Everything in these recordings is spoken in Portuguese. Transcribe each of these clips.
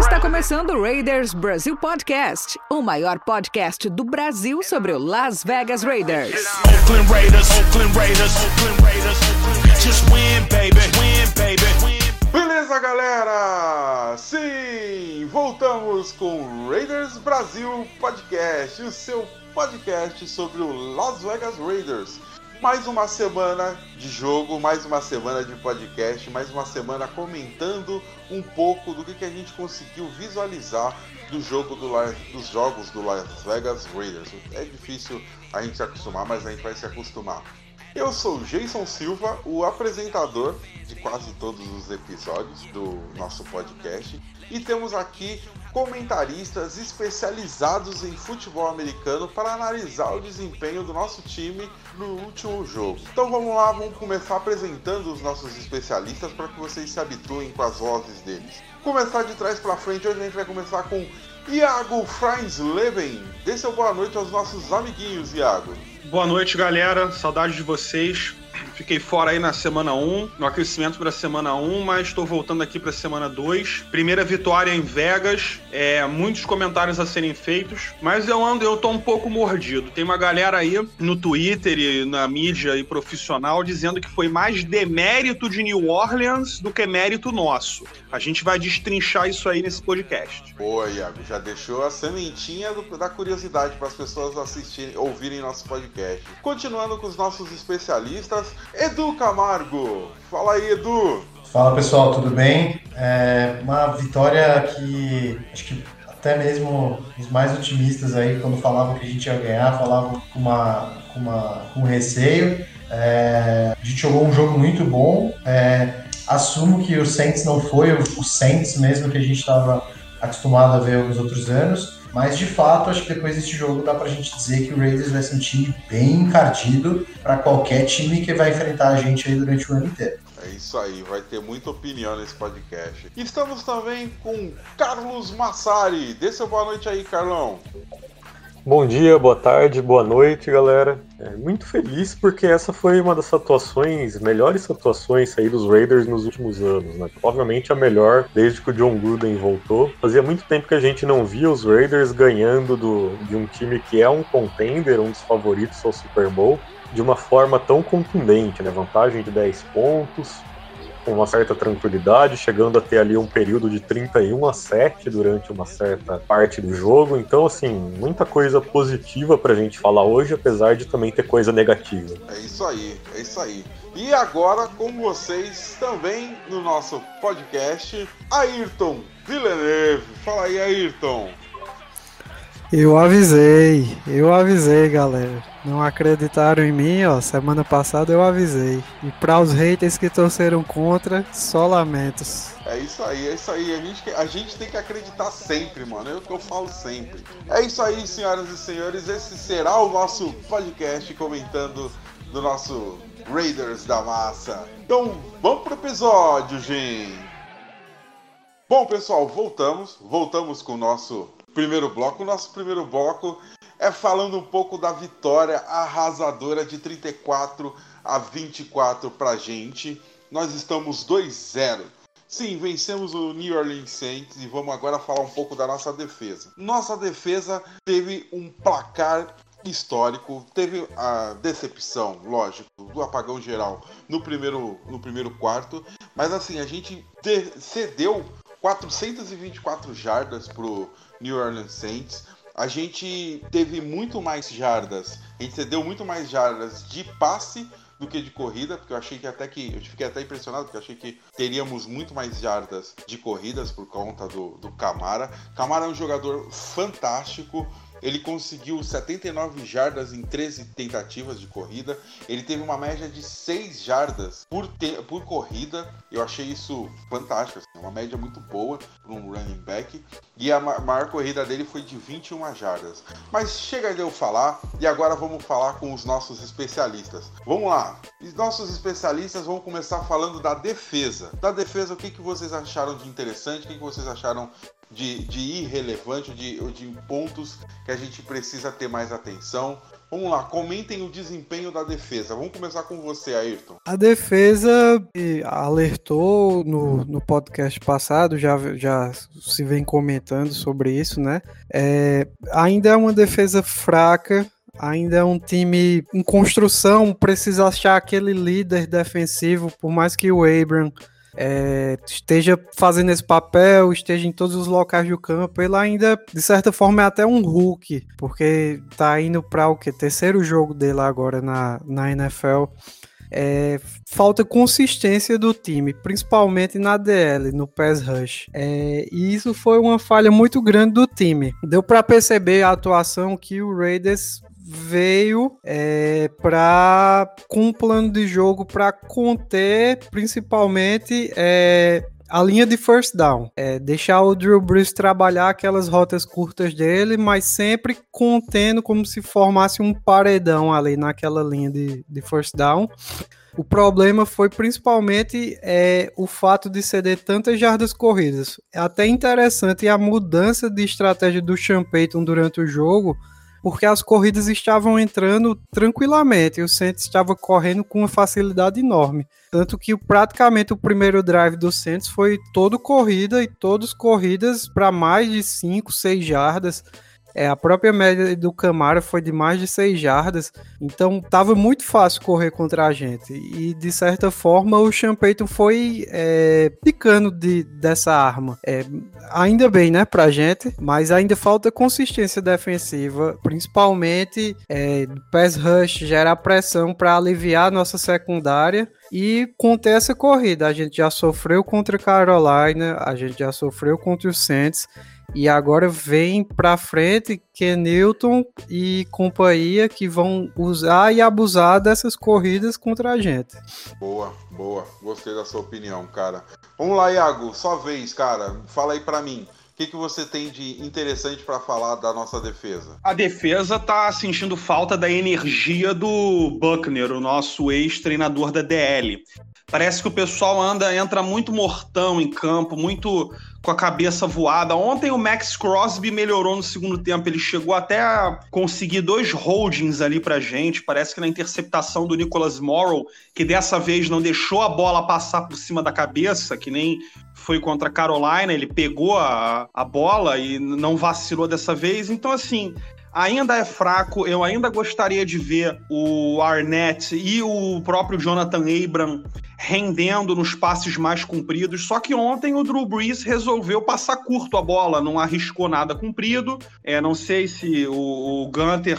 Está começando o Raiders Brasil Podcast, o maior podcast do Brasil sobre o Las Vegas Raiders. Oakland Raiders, Oakland Raiders, Oakland Raiders, just win, baby, win, baby, win. Beleza, galera? Sim, voltamos com Raiders Brasil Podcast, o seu podcast sobre o Las Vegas Raiders. Mais uma semana de jogo, mais uma semana de podcast, mais uma semana comentando um pouco do que, que a gente conseguiu visualizar do jogo do La- dos jogos do Las Vegas Raiders. É difícil a gente se acostumar, mas a gente vai se acostumar. Eu sou Jason Silva, o apresentador de quase todos os episódios do nosso podcast, e temos aqui comentaristas especializados em futebol americano para analisar o desempenho do nosso time no último jogo. Então vamos lá, vamos começar apresentando os nossos especialistas para que vocês se habituem com as vozes deles. Começar de trás para frente, hoje a gente vai começar com Iago Freinsleben. Dê seu boa noite aos nossos amiguinhos, Iago. Boa noite, galera. Saudade de vocês. Fiquei fora aí na semana 1, no aquecimento para a semana 1, mas estou voltando aqui para a semana 2. Primeira vitória em Vegas, é, muitos comentários a serem feitos, mas eu ando, eu tô um pouco mordido. Tem uma galera aí no Twitter e na mídia e profissional dizendo que foi mais demérito de New Orleans do que mérito nosso. A gente vai destrinchar isso aí nesse podcast. Boa, Iago. Já deixou a sementinha do- da curiosidade para as pessoas assistirem, ouvirem nosso podcast. Continuando com os nossos especialistas, Edu Camargo. Fala aí, Edu. Fala pessoal, tudo bem? É uma vitória que acho que até mesmo os mais otimistas aí, quando falavam que a gente ia ganhar, falavam com, uma, com, uma, com receio. É, a gente jogou um jogo muito bom. É, assumo que o Saints não foi o, Saints mesmo que a gente estava acostumado a ver nos outros anos. Mas de fato, acho que depois desse jogo dá pra gente dizer que o Raiders vai ser um time bem encardido para qualquer time que vai enfrentar a gente aí durante o ano inteiro. É isso aí, vai ter muita opinião nesse podcast. Estamos também com Carlos Massari. Dê seu boa noite aí, Carlão. Bom dia, boa tarde, boa noite, galera. É, muito feliz porque essa foi uma das atuações, melhores atuações aí dos Raiders nos últimos anos, né? Obviamente a melhor desde que o John Gruden voltou. Fazia muito tempo que a gente não via os Raiders ganhando do, de um time que é um contender, um dos favoritos ao Super Bowl, de uma forma tão contundente, né? Vantagem de 10 pontos, com uma certa tranquilidade, chegando a ter ali um período de 31 a 7 durante uma certa parte do jogo. Então, assim, muita coisa positiva pra gente falar hoje, apesar de também ter coisa negativa. É isso aí, é isso aí. E agora com vocês também no nosso podcast, Ayrton Villeneuve. Fala aí, Ayrton. Eu avisei, eu avisei, galera. Não acreditaram em mim, ó. Semana passada eu avisei. E para os haters que torceram contra, só lamentos. É isso aí, é isso aí. A gente, a gente tem que acreditar sempre, mano. É o que eu falo sempre. É isso aí, senhoras e senhores. Esse será o nosso podcast comentando do nosso Raiders da Massa. Então, vamos pro episódio, gente. Bom, pessoal, voltamos. Voltamos com o nosso primeiro bloco. O nosso primeiro bloco é falando um pouco da vitória arrasadora de 34 a 24 pra gente. Nós estamos 2-0. Sim, vencemos o New Orleans Saints e vamos agora falar um pouco da nossa defesa. Nossa defesa teve um placar histórico, teve a decepção, lógico, do apagão geral no primeiro, no primeiro quarto, mas assim, a gente de- cedeu 424 jardas pro New Orleans Saints. A gente teve muito mais jardas, a gente cedeu muito mais jardas de passe do que de corrida, porque eu achei que até que. Eu fiquei até impressionado, porque eu achei que teríamos muito mais jardas de corridas por conta do, do Camara. Camara é um jogador fantástico. Ele conseguiu 79 jardas em 13 tentativas de corrida. Ele teve uma média de 6 jardas por, por corrida. Eu achei isso fantástico, assim, uma média muito boa para um running back. E a ma- maior corrida dele foi de 21 jardas. Mas chega de eu falar e agora vamos falar com os nossos especialistas. Vamos lá. Os nossos especialistas vão começar falando da defesa. Da defesa, o que, que vocês acharam de interessante? O que, que vocês acharam de, de irrelevante, de, ou de pontos que a gente precisa ter mais atenção. Vamos lá, comentem o desempenho da defesa. Vamos começar com você, Ayrton. A defesa alertou no, no podcast passado, já, já se vem comentando sobre isso, né? É, ainda é uma defesa fraca, ainda é um time em construção, precisa achar aquele líder defensivo, por mais que o Abram é, esteja fazendo esse papel, esteja em todos os locais do campo, ele ainda, de certa forma, é até um Hulk, porque tá indo para o que? Terceiro jogo dele agora na, na NFL. É, falta consistência do time, principalmente na DL, no pass rush. É, e isso foi uma falha muito grande do time. Deu para perceber a atuação que o Raiders veio é, para com um plano de jogo para conter principalmente é, a linha de first down. É, deixar o Drew Brees trabalhar aquelas rotas curtas dele, mas sempre contendo como se formasse um paredão ali naquela linha de, de first down. O problema foi principalmente é, o fato de ceder tantas jardas corridas. É até interessante a mudança de estratégia do Sean Payton durante o jogo, porque as corridas estavam entrando tranquilamente o Saints estava correndo com uma facilidade enorme. Tanto que praticamente o primeiro drive do Saints foi todo corrida e todos corridas para mais de 5, 6 jardas. É, a própria média do Camara foi de mais de 6 jardas, então estava muito fácil correr contra a gente. E de certa forma o Payton foi é, picando de, dessa arma. É, ainda bem, né, pra gente, mas ainda falta consistência defensiva, principalmente é, pass rush, gerar pressão para aliviar a nossa secundária e conter essa corrida. A gente já sofreu contra Carolina, a gente já sofreu contra o Saints e agora vem para frente Ken Newton e companhia que vão usar e abusar dessas corridas contra a gente. Boa, boa. Gostei da sua opinião, cara. Vamos lá, Iago, sua vez, cara. Fala aí para mim. O que, que você tem de interessante para falar da nossa defesa? A defesa tá sentindo falta da energia do Buckner, o nosso ex-treinador da DL. Parece que o pessoal anda, entra muito mortão em campo, muito com a cabeça voada. Ontem o Max Crosby melhorou no segundo tempo. Ele chegou até a conseguir dois holdings ali pra gente. Parece que na interceptação do Nicholas Morrow, que dessa vez não deixou a bola passar por cima da cabeça, que nem foi contra a Carolina, ele pegou a, a bola e não vacilou dessa vez. Então, assim, ainda é fraco. Eu ainda gostaria de ver o Arnett e o próprio Jonathan Abram rendendo nos passes mais compridos. Só que ontem o Drew Brees resolveu passar curto a bola, não arriscou nada comprido. É, não sei se o, o Gunter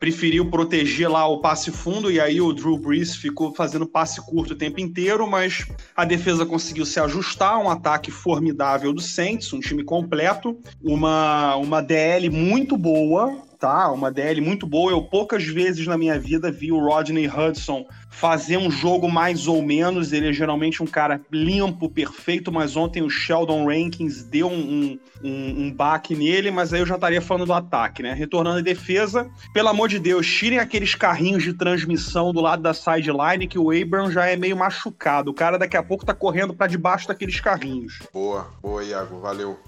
preferiu proteger lá o passe fundo e aí o Drew Brees ficou fazendo passe curto o tempo inteiro, mas a defesa conseguiu se ajustar, um ataque formidável do Saints, um time completo, uma, uma DL muito boa, tá? Uma DL muito boa. Eu poucas vezes na minha vida vi o Rodney Hudson fazer um jogo mais ou menos. Ele é geralmente um cara limpo, perfeito, mas ontem o Sheldon Rankins deu um, um, um baque nele, mas aí eu já estaria falando do ataque, né? Retornando à defesa, pelo amor de Deus, tirem aqueles carrinhos de transmissão do lado da sideline que o Abram já é meio machucado. O cara daqui a pouco tá correndo para debaixo daqueles carrinhos. Boa, boa, Iago, valeu.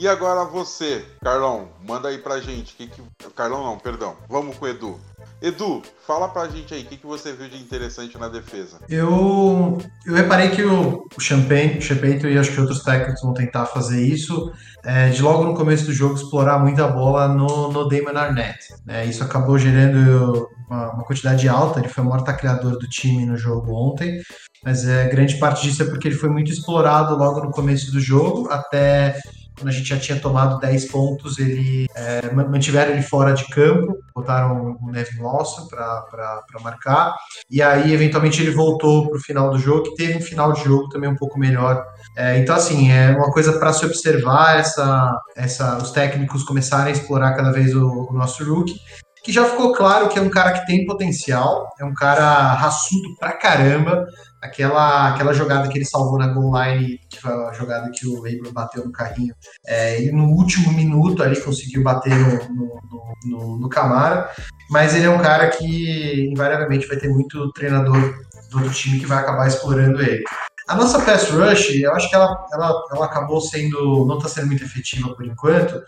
E agora você, Carlão, manda aí pra gente. Que que... Carlão não, perdão. Vamos com o Edu. Edu, fala pra gente aí, o que, que você viu de interessante na defesa? Eu, eu reparei que o, o Champagne, o Champagne e acho que outros técnicos vão tentar fazer isso, é, de logo no começo do jogo explorar muito a bola no, no Damon Arnett. Né? Isso acabou gerando uma, uma, quantidade alta, ele foi o maior tacleador do time no jogo ontem, mas é, grande parte disso é porque ele foi muito explorado logo no começo do jogo, até quando a gente já tinha tomado 10 pontos, ele é, mantiveram ele fora de campo, botaram o Nevin Lawson para marcar, e aí eventualmente ele voltou para o final do jogo, que teve um final de jogo também um pouco melhor. É, então, assim, é uma coisa para se observar, essa, essa, os técnicos começarem a explorar cada vez o, o nosso rookie, que já ficou claro que é um cara que tem potencial, é um cara raçudo pra caramba, aquela, aquela jogada que ele salvou na goal line, que foi a jogada que o Abram bateu no carrinho, é, no último minuto ali conseguiu bater no, no, no, no Camara, mas ele é um cara que invariavelmente vai ter muito treinador do outro time que vai acabar explorando ele. A nossa pass rush, eu acho que ela, ela, ela acabou sendo, não está sendo muito efetiva por enquanto,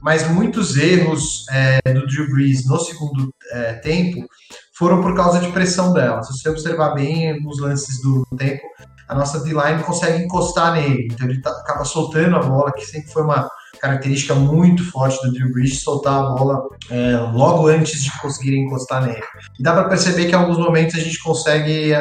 mas muitos erros é, do Drew Brees no segundo é, tempo foram por causa de pressão dela. Se você observar bem nos lances do tempo, a nossa D-line consegue encostar nele, então ele tá, acaba soltando a bola, que sempre foi uma característica muito forte do Drew Brees, soltar a bola é, logo antes de conseguir encostar nele. E dá para perceber que em alguns momentos a gente consegue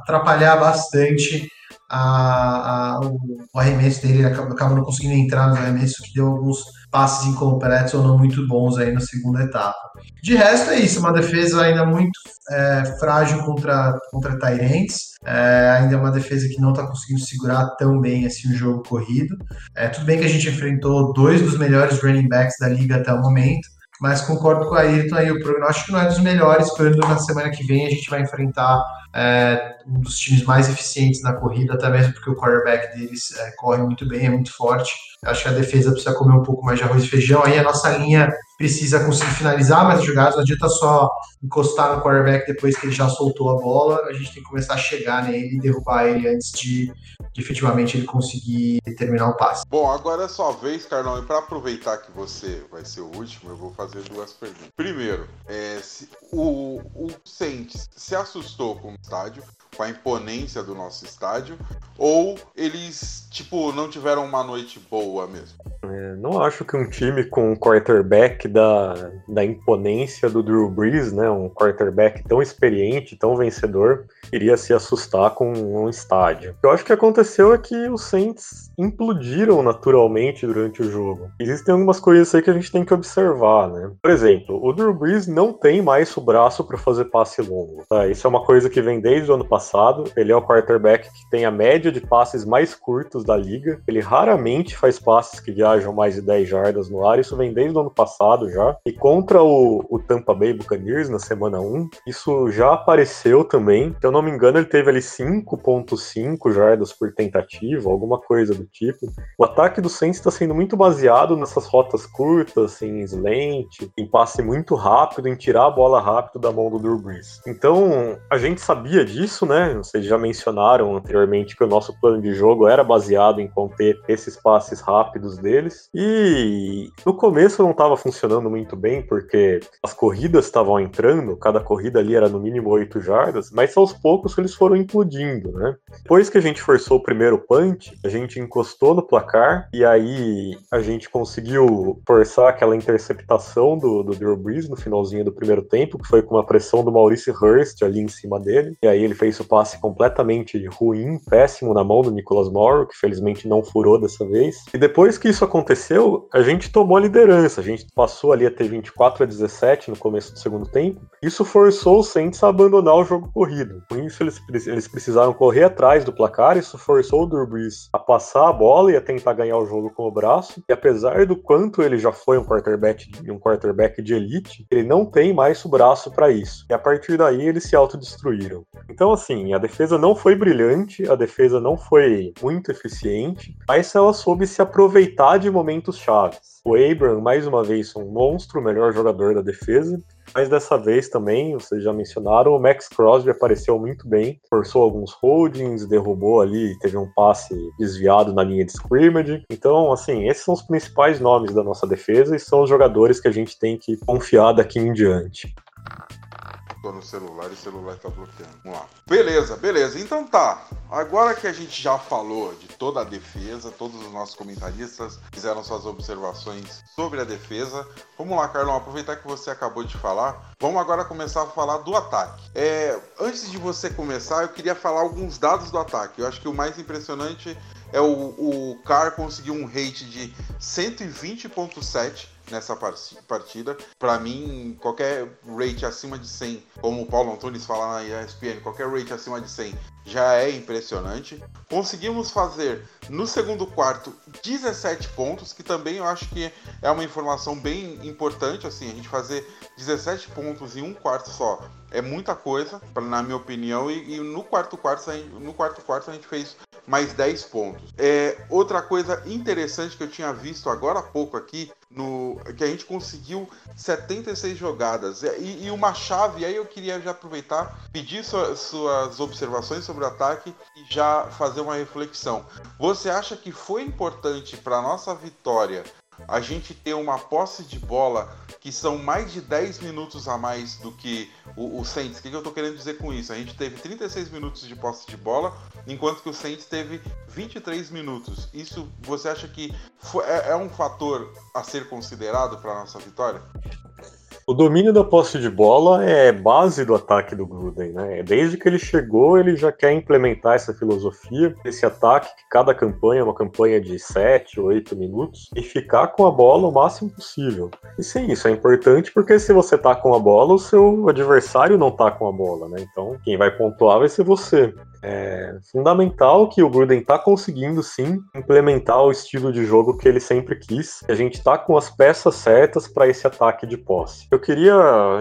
atrapalhar bastante a, a, o, o, arremesso dele, ele acaba, acaba, não conseguindo entrar no arremesso, que deu alguns passes incompletos ou não muito bons aí na segunda etapa. De resto é isso, uma defesa ainda muito é, frágil contra, contra Tyrants, é, ainda é uma defesa que não está conseguindo segurar tão bem assim o jogo corrido. É, tudo bem que a gente enfrentou dois dos melhores running backs da liga até o momento, mas concordo com a Ayrton aí, o prognóstico não é dos melhores quando na semana que vem a gente vai enfrentar é, um dos times mais eficientes na corrida, até mesmo porque o quarterback deles é, corre muito bem, é muito forte. Acho que a defesa precisa comer um pouco mais de arroz e feijão. Aí a nossa linha precisa conseguir finalizar mais jogadas, não adianta só encostar no quarterback depois que ele já soltou a bola, a gente tem que começar a chegar nele e derrubar ele antes de, de efetivamente ele conseguir terminar o passe. Bom, agora é sua vez, Carlão, e para aproveitar que você vai ser o último, eu vou fazer duas perguntas. Primeiro, é, se, o, o Saints se assustou com o estádio, com a imponência do nosso estádio, ou eles, tipo, não tiveram uma noite boa mesmo? É, não acho que um time com um quarterback da, da imponência do Drew Brees, né, um quarterback tão experiente, tão vencedor, iria se assustar com um estádio. Eu acho que aconteceu é que os Saints implodiram naturalmente durante o jogo. Existem algumas coisas aí que a gente tem que observar, né? Por exemplo, o Drew Brees não tem mais o braço para fazer passe longo. Tá? Isso é uma coisa que vem desde o ano passado. Ele é o quarterback que tem a média de passes mais curtos da liga. Ele raramente faz passes que viajam mais de 10 jardas no ar. Isso vem desde o ano passado já. E contra o, o Tampa Bay Buccaneers na semana 1, isso já apareceu também. Se eu não me engano, ele teve ali 5.5 jardas por tentativa, alguma coisa do tipo. O ataque do Saints está sendo muito baseado nessas rotas curtas, em slant, em passe muito rápido, em tirar a bola rápido da mão do Drew Brees. Então, a gente sabia disso, né? Vocês já mencionaram anteriormente que o nosso plano de jogo era baseado em conter esses passes rápidos deles. E no começo não estava funcionando muito bem, porque as corridas estavam entrando, cada corrida ali era no mínimo 8 jardas, mas aos poucos eles foram implodindo, né? Depois que a gente forçou o primeiro punch, a gente encostou no placar e aí a gente conseguiu forçar aquela interceptação do, do Drew Brees no finalzinho do primeiro tempo, que foi com uma pressão do Maurice Hurst ali em cima dele. E aí ele fez o passe completamente ruim, péssimo na mão do Nicholas Morrow, que felizmente não furou dessa vez. E depois que isso aconteceu, a gente tomou a liderança. A gente passou ali a ter 24 a 17 no começo do segundo tempo. Isso forçou o Saints a abandonar o jogo corrido. Com isso, eles, eles precisaram correr atrás do placar. Isso forçou o Drew Brees a passar a bola e a tentar ganhar o jogo com o braço. E apesar do quanto ele já foi um quarterback, um quarterback de elite, ele não tem mais o braço para isso. E a partir daí eles se autodestruíram. Então, assim, a defesa não foi brilhante, a defesa não foi muito eficiente, mas ela soube se aproveitar de momentos chaves. O Abram, mais uma vez, um monstro, melhor jogador da defesa. Mas dessa vez também, vocês já mencionaram, o Max Crosby apareceu muito bem, forçou alguns holdings, derrubou ali, teve um passe desviado na linha de scrimmage. Então, assim, esses são os principais nomes da nossa defesa e são os jogadores que a gente tem que confiar daqui em diante tô no celular e o celular tá bloqueando. Vamos lá. Beleza, beleza. Então tá. Agora que a gente já falou de toda a defesa, todos os nossos comentaristas fizeram suas observações sobre a defesa. Vamos lá, Carlão, aproveitar que você acabou de falar. Vamos agora começar a falar do ataque. É, antes de você começar, eu queria falar alguns dados do ataque. Eu acho que o mais impressionante é o, o Car conseguiu um rate de 120.7 nessa partida. Para mim, qualquer rate acima de 100, como o Paulo Antunes fala na ESPN, qualquer rate acima de 100 já é impressionante. Conseguimos fazer no segundo quarto 17 pontos, que também eu acho que é uma informação bem importante, assim, a gente fazer 17 pontos em um quarto só é muita coisa, na minha opinião, e, e no quarto quarto, no quarto quarto a gente fez mais 10 pontos. É, outra coisa interessante que eu tinha visto agora há pouco aqui, no que a gente conseguiu 76 jogadas. E, e uma chave, aí eu queria já aproveitar, pedir sua, suas observações sobre o ataque e já fazer uma reflexão. Você acha que foi importante para nossa vitória a gente ter uma posse de bola que são mais de 10 minutos a mais do que o, o Saints. O que, que eu estou querendo dizer com isso? A gente teve 36 minutos de posse de bola, enquanto que o Saints teve 23 minutos. Isso você acha que foi, é, é um fator a ser considerado para nossa vitória? O domínio da posse de bola é base do ataque do Gruden, né? Desde que ele chegou, ele já quer implementar essa filosofia, esse ataque, que cada campanha é uma campanha de 7, 8 minutos, e ficar com a bola o máximo possível. E sim, isso é importante porque se você tá com a bola, o seu adversário não tá com a bola, né? Então, quem vai pontuar vai ser você. É fundamental que o Gruden tá conseguindo sim implementar o estilo de jogo que ele sempre quis. A gente tá com as peças certas para esse ataque de posse. Eu queria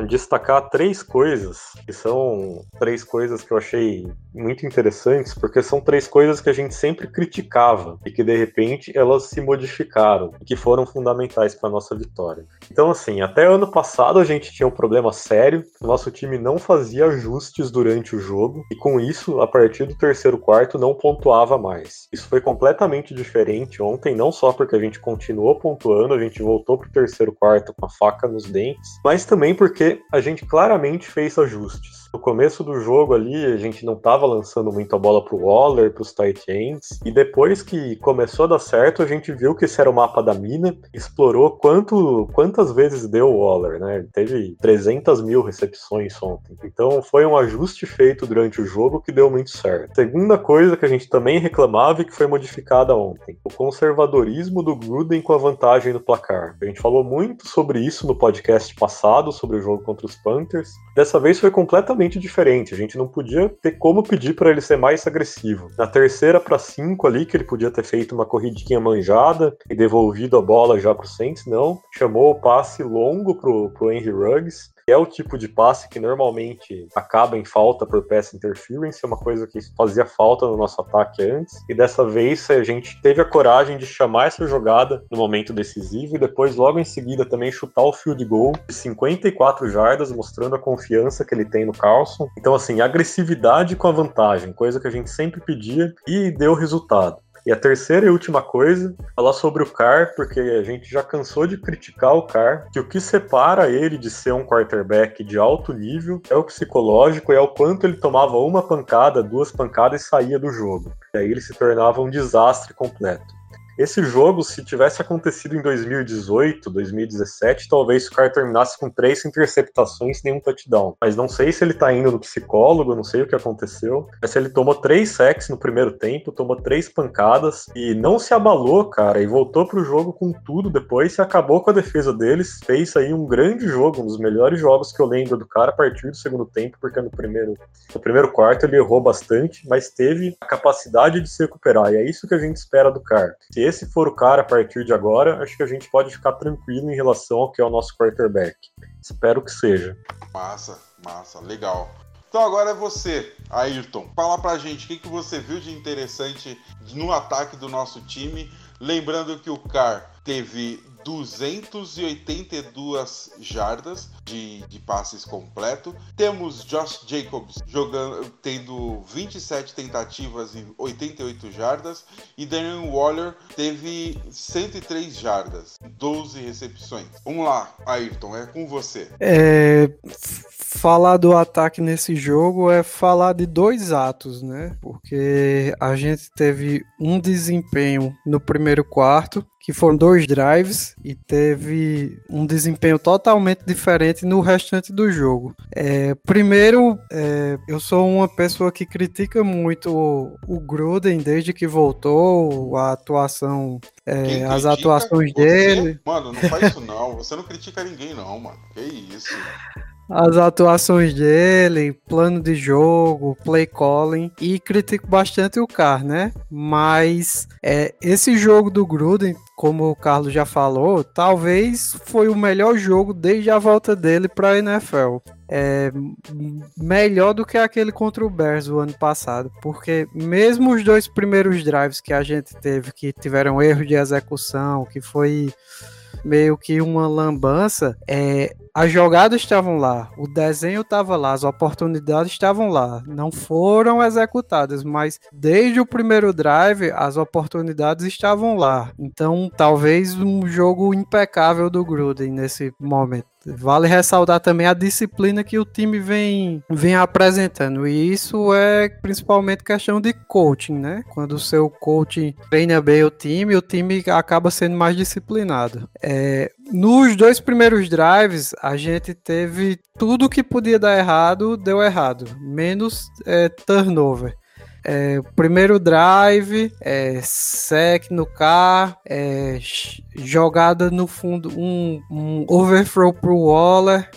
destacar três coisas, que são três coisas que eu achei muito interessantes, porque são três coisas que a gente sempre criticava e que de repente elas se modificaram e que foram fundamentais para nossa vitória. Então, assim, até ano passado a gente tinha um problema sério, nosso time não fazia ajustes durante o jogo e com isso, a partir do terceiro quarto, não pontuava mais. Isso foi completamente diferente ontem, não só porque a gente continuou pontuando, a gente voltou para o terceiro quarto com a faca nos dentes, mas também porque a gente claramente fez ajustes. No começo do jogo ali, a gente não estava lançando muito a bola pro Waller, pros tight ends, e depois que começou a dar certo, a gente viu que esse era o mapa da mina, explorou quanto, quantas vezes deu o Waller, né? Ele teve 300 mil recepções ontem. Então foi um ajuste feito durante o jogo que deu muito certo. Segunda coisa que a gente também reclamava e que foi modificada ontem, o conservadorismo do Gruden com a vantagem no placar. A gente falou muito sobre isso no podcast passado, sobre o jogo contra os Panthers. Dessa vez foi completamente completamente diferente. A gente não podia ter como pedir para ele ser mais agressivo. Na terceira para cinco ali, que ele podia ter feito uma corridinha manjada e devolvido a bola já pro Saints, não. Chamou o passe longo pro, pro Henry Ruggs é o tipo de passe que normalmente acaba em falta por pass interference, é uma coisa que fazia falta no nosso ataque antes, e dessa vez a gente teve a coragem de chamar essa jogada no momento decisivo e depois logo em seguida também chutar o field goal de 54 jardas, mostrando a confiança que ele tem no Carlson. Então assim, agressividade com a vantagem, coisa que a gente sempre pedia e deu resultado. E a terceira e última coisa, falar sobre o Carr, porque a gente já cansou de criticar o Carr, que o que separa ele de ser um quarterback de alto nível é o psicológico, é o quanto ele tomava uma pancada, duas pancadas e saía do jogo. E aí ele se tornava um desastre completo. Esse jogo, se tivesse acontecido em 2018, 2017, talvez o cara terminasse com três interceptações e nenhum touchdown. Mas não sei se ele tá indo no psicólogo, não sei o que aconteceu. Mas ele tomou três sacks no primeiro tempo, tomou três pancadas e não se abalou, cara, e voltou pro jogo com tudo depois e acabou com a defesa deles. Fez aí um grande jogo, um dos melhores jogos que eu lembro do cara a partir do segundo tempo, porque no primeiro, no primeiro quarto ele errou bastante, mas teve a capacidade de se recuperar. E é isso que a gente espera do cara. Se esse for o cara a partir de agora, acho que a gente pode ficar tranquilo em relação ao que é o nosso quarterback. Espero que seja. Massa, massa, legal. Então agora é você, Ayrton. Fala pra gente o que, que você viu de interessante no ataque do nosso time. Lembrando que o Car teve 282 jardas de, de passes completo. Temos Josh Jacobs jogando, tendo 27 tentativas e 88 jardas. E Daniel Waller teve 103 jardas, 12 recepções. Vamos lá, Ayrton, é com você. É, falar do ataque nesse jogo é falar de dois atos, né? Porque a gente teve um desempenho no primeiro quarto que foram dois drives e teve um desempenho totalmente diferente no restante do jogo. É, primeiro, é, eu sou uma pessoa que critica muito o, o Gruden desde que voltou, a atuação, é, as atuações você? dele. Mano, não faz isso não. Você não critica ninguém não, mano. Que isso? As atuações dele, plano de jogo, play calling e critico bastante o Carr, né? Mas é, esse jogo do Gruden, como o Carlos já falou, talvez foi o melhor jogo desde a volta dele para a NFL. É melhor do que aquele contra o Bears o ano passado, porque mesmo os dois primeiros drives que a gente teve que tiveram erro de execução, que foi meio que uma lambança, é, as jogadas estavam lá, o desenho estava lá, as oportunidades estavam lá, não foram executadas, mas desde o primeiro drive as oportunidades estavam lá. Então, talvez um jogo impecável do Gruden nesse momento. Vale ressaltar também a disciplina que o time vem, vem apresentando. E isso é principalmente questão de coaching, né? Quando o seu coaching treina bem o time, o time acaba sendo mais disciplinado. É, nos dois primeiros drives, a gente teve tudo que podia dar errado, deu errado, menos é, turnover. É, primeiro drive, é, sec no carro, é, jogada no fundo, um, um overthrow pro Waller,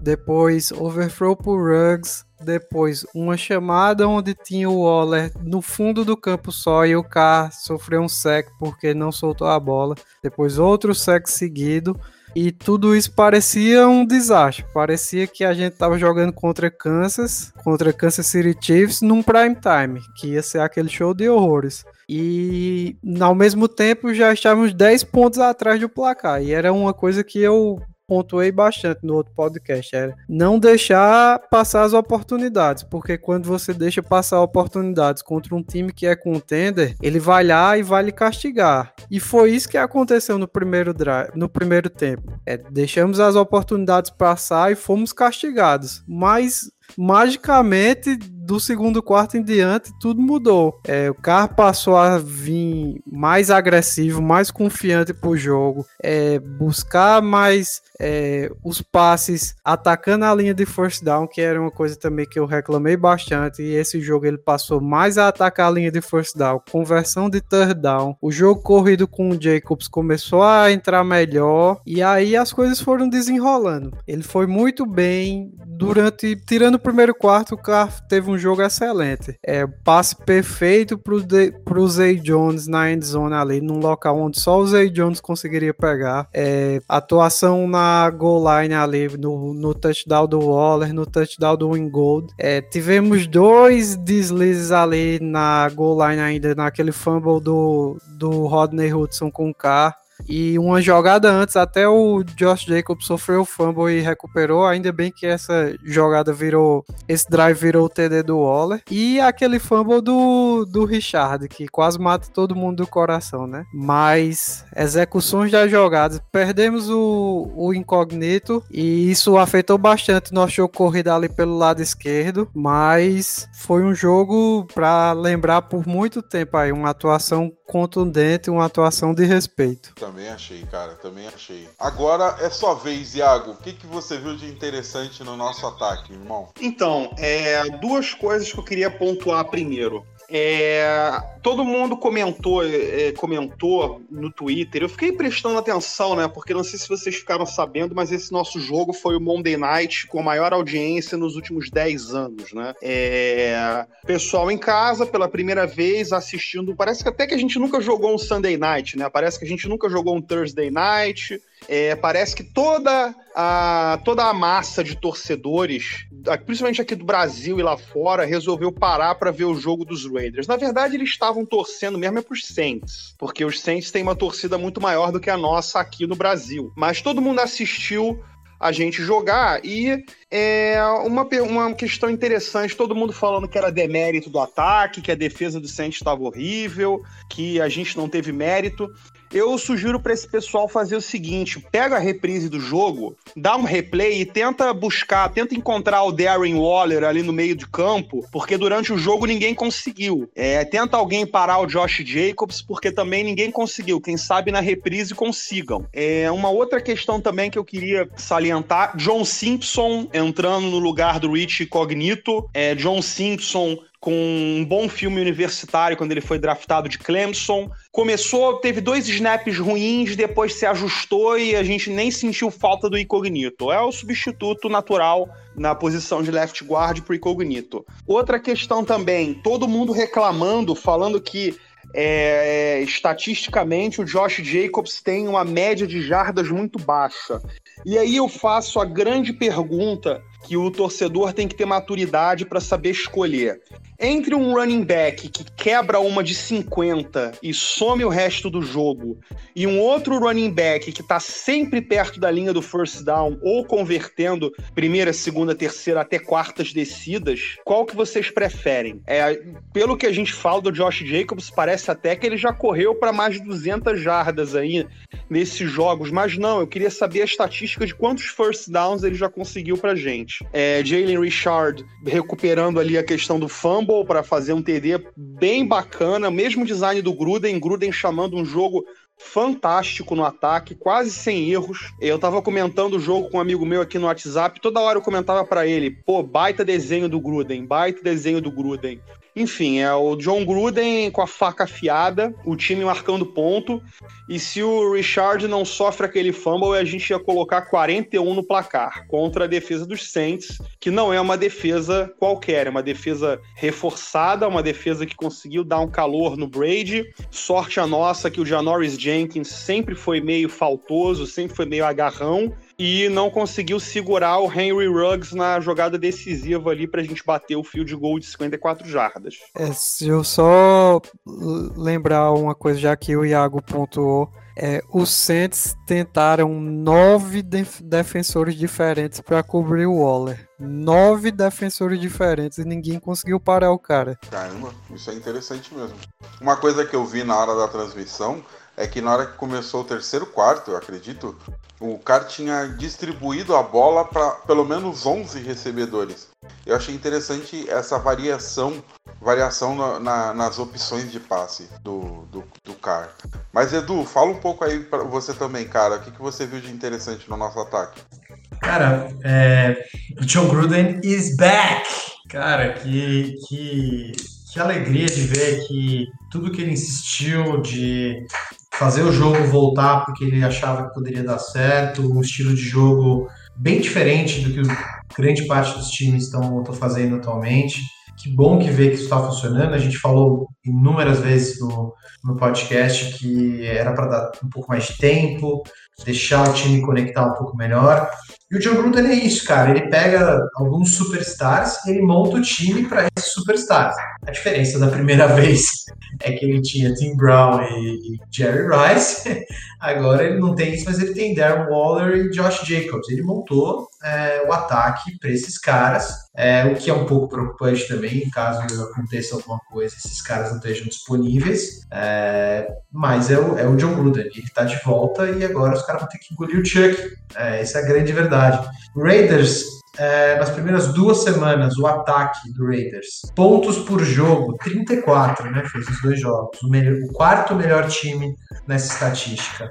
depois overthrow pro Ruggs, depois uma chamada onde tinha o Waller no fundo do campo só e o Carr sofreu um sec porque não soltou a bola, depois outro sec seguido, e tudo isso parecia um desastre. Parecia que a gente estava jogando contra Kansas, contra Kansas City Chiefs, num prime time, que ia ser aquele show de horrores. E ao mesmo tempo já estávamos 10 pontos atrás do placar. E era uma coisa que eu pontuei bastante no outro podcast, era não deixar passar as oportunidades, porque quando você deixa passar oportunidades contra um time que é contender, ele vai lá e vai lhe castigar. E foi isso que aconteceu no primeiro drive, no primeiro tempo. É, deixamos as oportunidades passar e fomos castigados. Mas magicamente do segundo quarto em diante tudo mudou. É, o carro passou a vir mais agressivo, mais confiante para o jogo, é, buscar mais é, os passes atacando a linha de first down, que era uma coisa também que eu reclamei bastante. E esse jogo ele passou mais a atacar a linha de first down, conversão de third down. O jogo corrido com o Jacobs começou a entrar melhor e aí as coisas foram desenrolando. Ele foi muito bem durante, tirando o primeiro quarto, o carro teve um jogo excelente. É passe perfeito para o Zay Jones na end zone ali, num local onde só o Zay Jones conseguiria pegar. É, atuação na goal line ali, no, no touchdown do Waller, no touchdown do Wingold. É, tivemos dois deslizes ali na goal line ainda, naquele fumble do, do Rodney Hudson com o K. E uma jogada antes, até o Josh Jacobs sofreu o fumble e recuperou. Ainda bem que essa jogada virou. Esse drive virou o TD do Waller. E aquele fumble do, do Richard, que quase mata todo mundo do coração, né? Mas execuções das jogadas. Perdemos o, o incógnito e isso afetou bastante nosso jogo corrida ali pelo lado esquerdo. Mas foi um jogo para lembrar por muito tempo aí. Uma atuação contundente, uma atuação de respeito. Também achei, cara, também achei. Agora é sua vez, Iago. O que, que você viu de interessante no nosso ataque, irmão? Então, é, duas coisas que eu queria pontuar primeiro. É, todo mundo comentou, é, comentou no Twitter. Eu fiquei prestando atenção, né? Porque não sei se vocês ficaram sabendo, mas esse nosso jogo foi o Monday Night com a maior audiência nos últimos 10 anos, né? É, pessoal em casa, pela primeira vez, assistindo. Parece que até que a gente nunca jogou um Sunday Night, né? Parece que a gente nunca jogou um Thursday Night. É, parece que toda a, toda a massa de torcedores, principalmente aqui do Brasil e lá fora, resolveu parar para ver o jogo dos Raiders. Na verdade, eles estavam torcendo mesmo é para os Saints, porque os Saints têm uma torcida muito maior do que a nossa aqui no Brasil. Mas todo mundo assistiu a gente jogar. E é uma, uma questão interessante, todo mundo falando que era demérito do ataque, que a defesa do Saints estava horrível, que a gente não teve mérito. Eu sugiro para esse pessoal fazer o seguinte: pega a reprise do jogo, dá um replay e tenta buscar, tenta encontrar o Darren Waller ali no meio de campo, porque durante o jogo ninguém conseguiu. É, tenta alguém parar o Josh Jacobs, porque também ninguém conseguiu. Quem sabe na reprise consigam. É uma outra questão também que eu queria salientar: John Simpson entrando no lugar do Rich Cognito. É, John Simpson com um bom filme universitário quando ele foi draftado de Clemson. Começou, teve dois snaps ruins, depois se ajustou e a gente nem sentiu falta do Incognito. É o substituto natural na posição de left guard pro Incognito. Outra questão também, todo mundo reclamando, falando que é, estatisticamente o Josh Jacobs tem uma média de jardas muito baixa. E aí eu faço a grande pergunta que o torcedor tem que ter maturidade para saber escolher. Entre um running back que quebra uma de 50 e some o resto do jogo, e um outro running back que está sempre perto da linha do first down ou convertendo primeira, segunda, terceira até quartas descidas, qual que vocês preferem? É, pelo que a gente fala do Josh Jacobs, parece até que ele já correu para mais de 200 jardas aí nesses jogos, mas não, eu queria saber a estatística de quantos first downs ele já conseguiu pra gente. É, Jalen Richard recuperando ali a questão do fumble para fazer um TD bem bacana, mesmo design do Gruden, Gruden chamando um jogo fantástico no ataque, quase sem erros. Eu tava comentando o jogo com um amigo meu aqui no WhatsApp, toda hora eu comentava para ele, pô, baita desenho do Gruden, baita desenho do Gruden. Enfim, é o John Gruden com a faca afiada, o time marcando ponto. E se o Richard não sofre aquele fumble, a gente ia colocar 41 no placar contra a defesa dos Saints, que não é uma defesa qualquer, é uma defesa reforçada, uma defesa que conseguiu dar um calor no Brady. Sorte a nossa que o Janoris Jenkins sempre foi meio faltoso, sempre foi meio agarrão e não conseguiu segurar o Henry Ruggs na jogada decisiva ali pra gente bater o field goal de 54 jardas. É, se eu só lembrar uma coisa, já que o Iago pontuou, é, os Saints tentaram nove def defensores diferentes para cobrir o Waller. Nove defensores diferentes e ninguém conseguiu parar o cara. Caramba, isso é interessante mesmo. Uma coisa que eu vi na hora da transmissão é que na hora que começou o terceiro quarto, eu acredito, o cara tinha distribuído a bola para pelo menos 11 recebedores. Eu achei interessante essa variação, variação na, na, nas opções de passe do, do, do Car. Mas Edu, fala um pouco aí para você também, cara. O que, que você viu de interessante no nosso ataque? Cara, é, o John Gruden is back! Cara, que, que, que alegria de ver que tudo que ele insistiu de fazer o jogo voltar porque ele achava que poderia dar certo, um estilo de jogo bem diferente do que grande parte dos times estão fazendo atualmente. Que bom que vê que isso está funcionando. A gente falou inúmeras vezes no, no podcast que era para dar um pouco mais de tempo, deixar o time conectar um pouco melhor. E o John Gruden é isso, cara. Ele pega alguns superstars e ele monta o time para esses superstars. A diferença da primeira vez é que ele tinha Tim Brown e, Jerry Rice. Agora ele não tem isso, mas ele tem Darren Waller e Josh Jacobs. Ele montou é, o ataque para esses caras, é, o que é um pouco preocupante também, caso aconteça alguma coisa, esses caras não estejam disponíveis. É, mas é o, é o John Gruden, ele está de volta e agora os caras vão ter que engolir o Chuck. É, essa é a grande verdade. Raiders é, nas primeiras duas semanas, o ataque do Raiders. Pontos por jogo, 34, né? Fez os dois jogos. O, melhor, o quarto melhor time nessa estatística.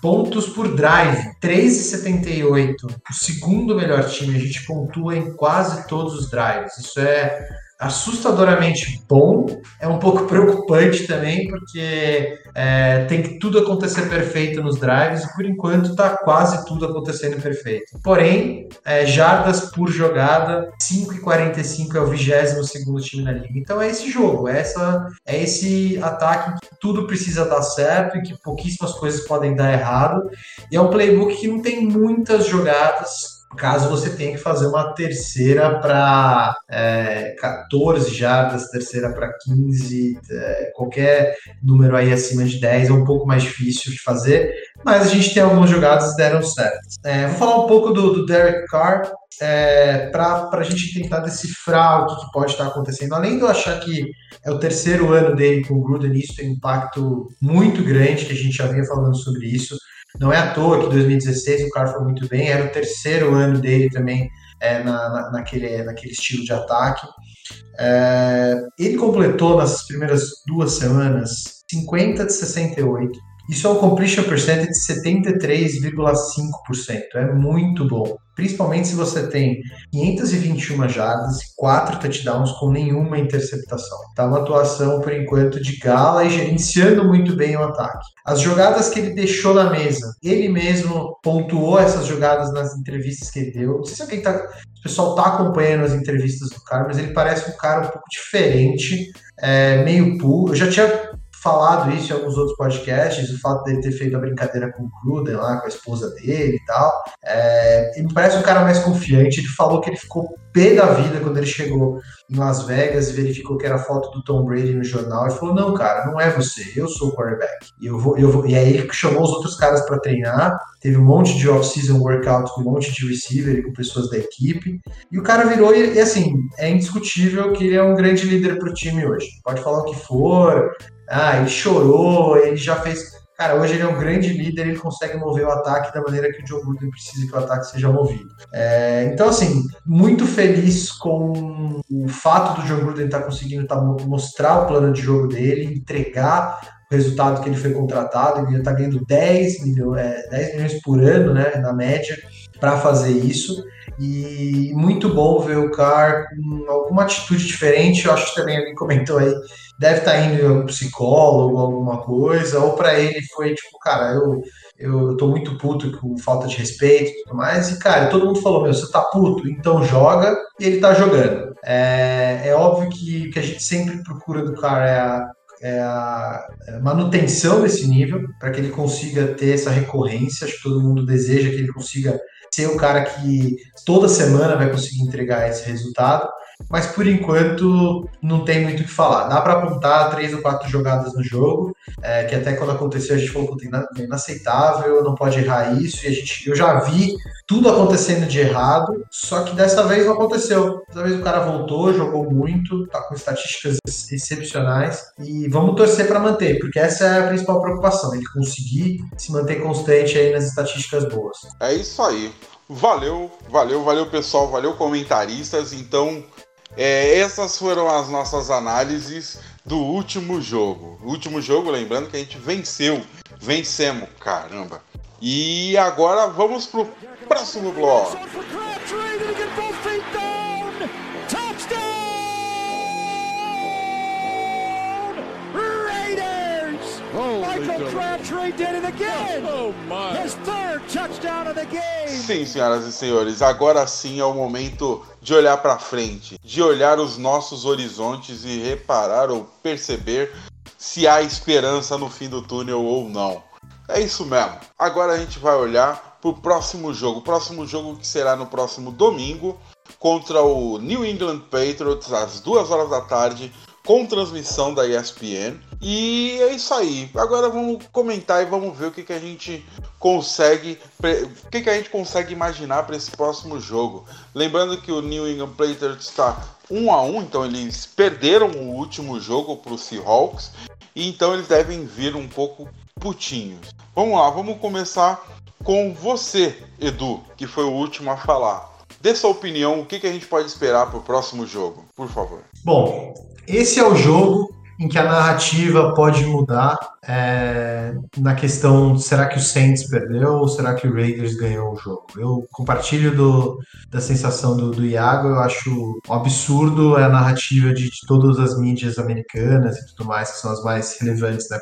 Pontos por drive, 3,78. O segundo melhor time, a gente pontua em quase todos os drives. Isso é assustadoramente bom, é um pouco preocupante também, porque é, tem que tudo acontecer perfeito nos drives e por enquanto está quase tudo acontecendo perfeito. Porém, é, jardas por jogada, 5,45 é o 22 time na liga. Então é esse jogo, é, essa, é esse ataque que tudo precisa dar certo e que pouquíssimas coisas podem dar errado. E é um playbook que não tem muitas jogadas caso você tenha que fazer uma terceira para é, 14 jardas, terceira para 15, é, qualquer número aí acima de 10 é um pouco mais difícil de fazer, mas a gente tem algumas jogadas que deram certo. É, vou falar um pouco do, do Derek Carr, é, para a gente tentar decifrar o que, que, pode estar acontecendo. Além de eu achar que é o terceiro ano dele com o Gruden, isso tem um impacto muito grande, que a gente já vinha falando sobre isso. Não é à toa que 2016 o cara foi muito bem, era o terceiro ano dele também é, na, na, naquele, naquele estilo de ataque. É, ele completou nas primeiras duas semanas 50 de 68 Isso é um completion percentage de 73,5%. É muito bom. Principalmente se você tem 521 jardas e 4 touchdowns com nenhuma interceptação. Tá uma atuação, por enquanto, de gala e gerenciando muito bem o ataque. As jogadas que ele deixou na mesa, ele mesmo pontuou essas jogadas nas entrevistas que ele deu. Não sei se alguém tá. O pessoal tá acompanhando as entrevistas do cara, mas ele parece um cara um pouco diferente, é, meio puro. Eu já tinha falado isso em alguns outros podcasts, o fato dele ter feito a brincadeira com o Gruden lá, com a esposa dele e tal. É, ele me parece um cara mais confiante. Ele falou que ele ficou pé da vida quando ele chegou em Las Vegas e verificou que era foto do Tom Brady no jornal e falou: Não, cara, não é você, eu sou o quarterback. E, eu vou, eu vou... e aí ele chamou os outros caras para treinar. Teve um monte de off-season workout com um monte de receiver e com pessoas da equipe. E o cara virou, e, e assim, é indiscutível que ele é um grande líder pro time hoje. Pode falar o que for, ah, ele chorou, ele já fez. Cara, hoje ele é um grande líder, ele consegue mover o ataque da maneira que o John Gruden precisa que o ataque seja movido. É, então, assim, muito feliz com o fato do John Gruden estar tá conseguindo tá, mostrar o plano de jogo dele, entregar o resultado que ele foi contratado, ele está ganhando 10 milhões, é, 10 milhões por ano, né, na média, para fazer isso. E muito bom ver o Carr com alguma atitude diferente. Eu acho que também alguém comentou aí deve estar tá indo um psicólogo, alguma coisa, ou para ele foi tipo, cara, eu, eu tô muito puto com falta de respeito e tudo mais, e cara, todo mundo falou, meu, você tá puto, então joga, e ele tá jogando. É, é óbvio que o que a gente sempre procura do cara é a, é a é manutenção desse nível, para que ele consiga ter essa recorrência, acho que todo mundo deseja que ele consiga ser o cara que toda semana vai conseguir entregar esse resultado mas por enquanto não tem muito o que falar. Dá para apontar três ou quatro jogadas no jogo, é, que até quando aconteceu a gente falou que é inaceitável, não pode errar isso, e a gente, eu já vi tudo acontecendo de errado, só que dessa vez não aconteceu. Dessa vez o cara voltou, jogou muito, tá com estatísticas excepcionais, e vamos torcer para manter, porque essa é a principal preocupação, ele conseguir se manter constante aí nas estatísticas boas. É isso aí. Valeu, valeu, valeu pessoal, valeu comentaristas. Então, é, essas foram as nossas análises do último jogo. O último jogo, lembrando que a gente venceu. Vencemos, caramba. E agora vamos pro próximo bloco. Michael Crabtree did it again. Oh my. His third touchdown of the game. Sim, senhoras e senhores, agora sim é o momento de olhar para frente, de olhar os nossos horizontes e reparar ou perceber se há esperança no fim do túnel ou não. É isso mesmo. Agora a gente vai olhar para o próximo jogo. O próximo jogo que será no próximo domingo contra o New England Patriots às duas horas da tarde com transmissão da ESPN. E é isso aí. Agora vamos comentar e vamos ver o que, que a gente consegue, o que, que a gente consegue imaginar para esse próximo jogo. Lembrando que o New England Patriots está 1 a 1, então eles perderam o último jogo para os Seahawks e então eles devem vir um pouco putinhos. Vamos lá, vamos começar com você, Edu, que foi o último a falar. Dê sua opinião, o que, que a gente pode esperar para o próximo jogo, por favor. Bom, esse é o jogo em que a narrativa pode mudar é, na questão será que o Saints perdeu ou será que o Raiders ganhou o jogo. Eu compartilho do, da sensação do, do Iago, eu acho absurdo a narrativa de, de, todas as mídias americanas e tudo mais, que são as mais relevantes né,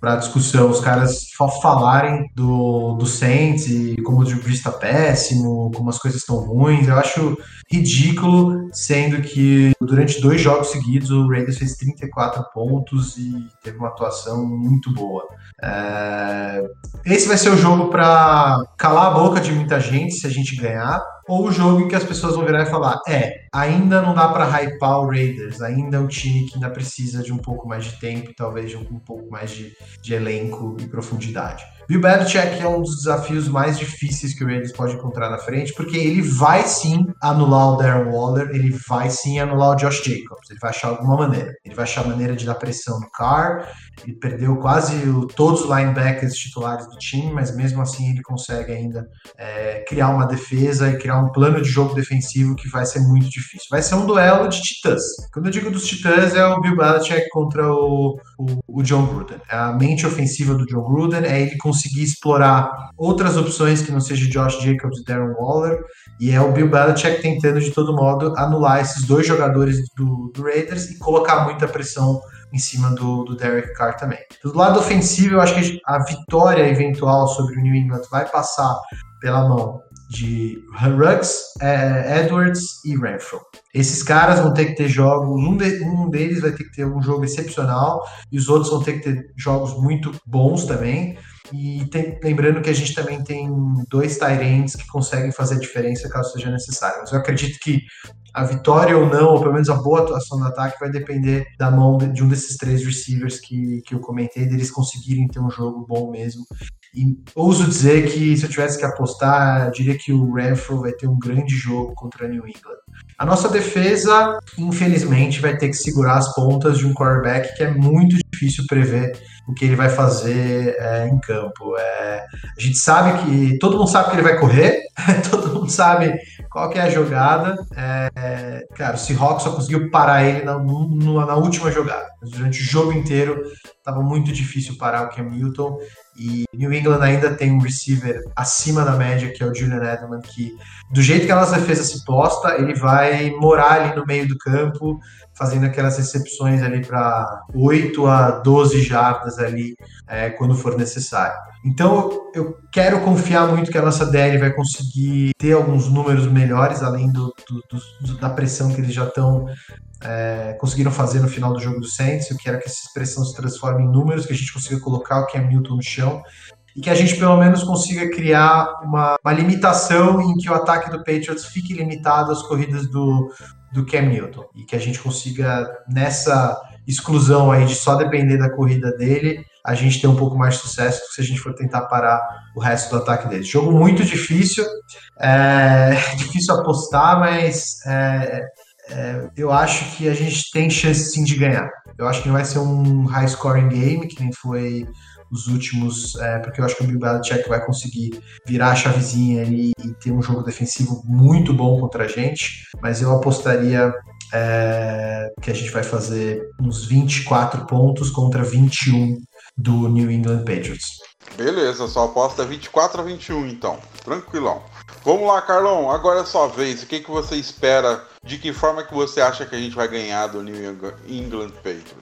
para a discussão. Os caras falarem do, do Saints e como o Drew está péssimo, como as coisas estão ruins, eu acho ridículo, sendo que durante dois jogos seguidos o Raiders fez 34 pontos e teve uma atuação muito boa. É... Esse vai ser o jogo para calar a boca de muita gente se a gente ganhar, ou o jogo em que as pessoas vão virar e falar: é, ainda não dá para hypar o Raiders, ainda é um time que ainda precisa de um pouco mais de tempo talvez de um, um pouco mais de, de elenco e profundidade. Bill Belichick é um dos desafios mais difíceis que o Raiders pode encontrar na frente, porque ele vai sim anular o Darren Waller, ele vai sim anular o Josh Jacobs, ele vai achar alguma maneira. Ele vai achar maneira de dar pressão no Carr, ele perdeu quase o, todos os linebackers titulares do time, mas mesmo assim ele consegue ainda é, criar uma defesa e criar um plano de jogo defensivo que vai ser muito difícil. Vai ser um duelo de titãs. Quando eu digo dos titãs, é o Bill Belichick contra o, o, o John Gruden. É a mente ofensiva do John Gruden é ele conseguir explorar outras opções que não seja Josh Jacobs e Darren Waller, e é o Bill Belichick tentando de todo modo anular esses dois jogadores do, do Raiders e colocar muita pressão em cima do, do Derek Carr também. Do lado ofensivo, eu acho que a vitória eventual sobre o New England vai passar pela mão de Ruggs, é, Edwards e Renfro. Esses caras vão ter que ter jogos, um, de, um deles vai ter que ter um jogo excepcional e os outros vão ter que ter jogos muito bons também. E tem, lembrando que a gente também tem dois Tyrants que conseguem fazer a diferença caso seja necessário. Mas eu acredito que a vitória ou não, ou pelo menos a boa atuação do ataque, vai depender da mão de um desses três receivers que, que eu comentei, deles conseguirem ter um jogo bom mesmo. E ouso dizer que se eu tivesse que apostar, diria que o Renfro vai ter um grande jogo contra a New England. A nossa defesa, infelizmente, vai ter que segurar as pontas de um quarterback que é muito difícil prever o que ele vai fazer é, em campo. É, a gente sabe que todo mundo sabe que ele vai correr, todo mundo sabe qual que é a jogada. É, cara, o Seahawks só conseguiu parar ele na, na última jogada. Durante o jogo inteiro estava muito difícil parar o Cam Newton. E New England ainda tem um receiver acima da média, que é o Julian Edelman, que do jeito que a nossa defesa se posta, ele vai morar ali no meio do campo, fazendo aquelas recepções ali para 8 a 12 jardas ali é, quando for necessário. Então eu quero confiar muito que a nossa DL vai conseguir ter alguns números melhores, além do, do, do da pressão que eles já estão é, conseguiram fazer no final do jogo do Saints. Eu quero que essa expressão se transforme em números, que a gente consiga colocar o Cam Newton no chão e que a gente pelo menos consiga criar uma, uma limitação em que o ataque do Patriots fique limitado às corridas do, do Cam Newton e que a gente consiga nessa exclusão aí de só depender da corrida dele, a gente ter um pouco mais de sucesso se a gente for tentar parar o resto do ataque dele. Jogo muito difícil, é difícil apostar, mas é, é, eu acho que a gente tem chance sim de ganhar. Eu acho que não vai ser um high scoring game, que nem foi os últimos, é, porque eu acho que o Bill Belichick vai conseguir virar a chavezinha ali e ter um jogo defensivo muito bom contra a gente, mas eu apostaria é, que a gente vai fazer uns 24 pontos contra 21 do New England Patriots. Beleza, sua aposta é 24 a 21 então, tranquilão. Vamos lá, Carlão, agora é sua vez. O que, que você espera? De que forma que você acha que a gente vai ganhar do New England Patriots?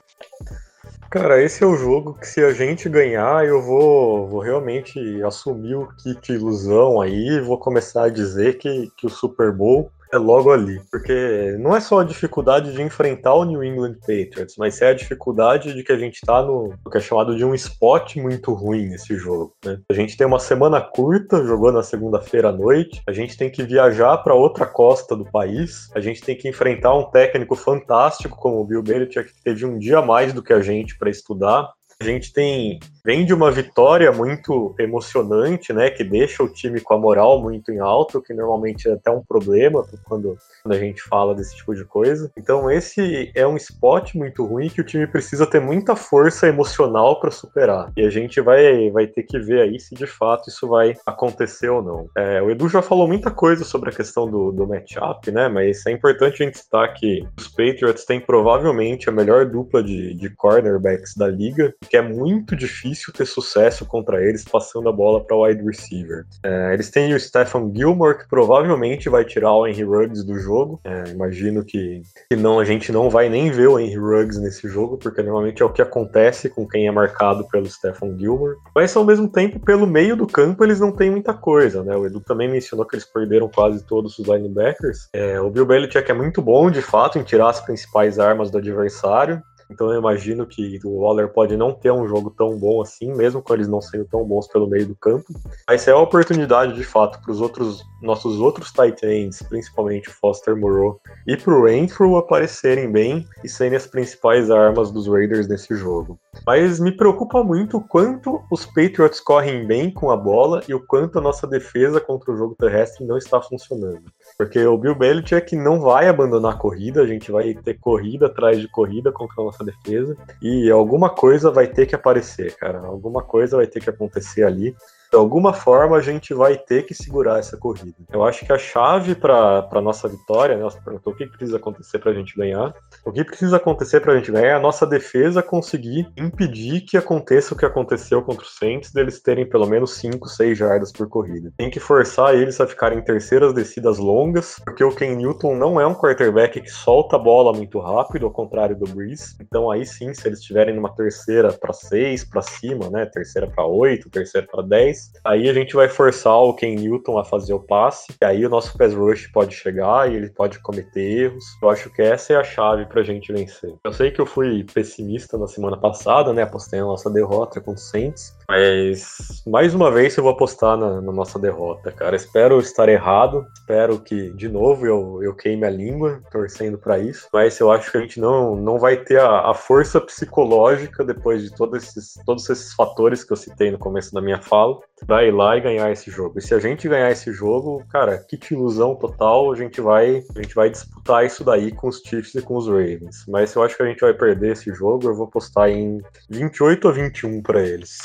Cara, esse é o jogo que se a gente ganhar, eu vou, vou realmente assumir o kit ilusão aí, vou começar a dizer que, que o Super Bowl é logo ali. Porque não é só a dificuldade de enfrentar o New England Patriots, mas é a dificuldade de que a gente tá no, no que é chamado de um spot muito ruim nesse jogo. Né? A gente tem uma semana curta, jogou na segunda-feira à noite, a gente tem que viajar para outra costa do país, a gente tem que enfrentar um técnico fantástico como o Bill Belichick, que teve um dia a mais do que a gente para estudar. A gente tem vem de uma vitória muito emocionante, né, que deixa o time com a moral muito em alto, que normalmente é até um problema quando, quando a gente fala desse tipo de coisa. Então esse é um spot muito ruim que o time precisa ter muita força emocional para superar. E a gente vai, vai ter que ver aí se de fato isso vai acontecer ou não. É, o Edu já falou muita coisa sobre a questão do, do matchup, né, mas é importante a gente citar que os Patriots têm provavelmente a melhor dupla de, de cornerbacks da liga, que é muito difícil difícil ter sucesso contra eles passando a bola para o wide receiver. É, eles têm o Stephen Gilmore, que provavelmente vai tirar o Henry Ruggs do jogo. É, imagino que, que não, a gente não vai nem ver o Henry Ruggs nesse jogo, porque normalmente é o que acontece com quem é marcado pelo Stephen Gilmore. Mas ao mesmo tempo, pelo meio do campo, eles não têm muita coisa, né? O Edu também mencionou que eles perderam quase todos os linebackers. É, o Bill Belichick é muito bom, de fato, em tirar as principais armas do adversário. Então eu imagino que o Waller pode não ter um jogo tão bom assim, mesmo com eles não sendo tão bons pelo meio do campo. Mas é a oportunidade, de fato, para os outros nossos outros tight ends, principalmente Foster Moreau e para o Renfrew aparecerem bem e serem as principais armas dos Raiders nesse jogo. Mas me preocupa muito o quanto os Patriots correm bem com a bola e o quanto a nossa defesa contra o jogo terrestre não está funcionando. Porque o Bill Belichick não vai abandonar a corrida, a gente vai ter corrida atrás de corrida contra a nossa defesa e alguma coisa vai ter que aparecer, cara. Alguma coisa vai ter que acontecer ali de alguma forma a gente vai ter que segurar essa corrida. Eu acho que a chave para a nossa vitória, né, você perguntou o que precisa acontecer para a gente ganhar. O que precisa acontecer para a gente ganhar é a nossa defesa conseguir impedir que aconteça o que aconteceu contra o Saints, deles terem pelo menos 5, 6 jardas por corrida. Tem que forçar eles a ficarem em terceiras descidas longas, porque o Ken Newton não é um quarterback que solta a bola muito rápido, ao contrário do Breeze. Então aí sim, se eles estiverem numa terceira para 6, para cima, né, terceira para 8, terceira para 10, aí a gente vai forçar o Ken Newton a fazer o passe, e aí o nosso pass rush pode chegar e ele pode cometer erros. Eu acho que essa é a chave pra gente vencer. Eu sei que eu fui pessimista na semana passada, né, apostei na nossa derrota com o Saints, mas mais uma vez eu vou apostar na, na, nossa derrota, cara. Espero estar errado, espero que de novo eu, eu queime a língua, torcendo para isso. Mas eu acho que a gente não, não vai ter a, a força psicológica depois de todos esses, todos esses fatores que eu citei no começo da minha fala, para ir lá e ganhar esse jogo. E se a gente ganhar esse jogo, cara, que ilusão total, a gente vai a gente vai disputar isso daí com os Chiefs e com os Ravens. Mas eu acho que a gente vai perder esse jogo, eu vou apostar em 28 a 21 para eles.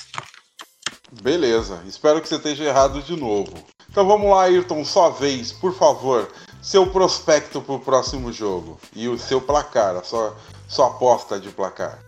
Beleza, espero que você esteja errado de novo. Então vamos lá, Ayrton, sua vez, por favor. Seu prospecto para o próximo jogo e o seu placar, a sua, sua aposta de placar.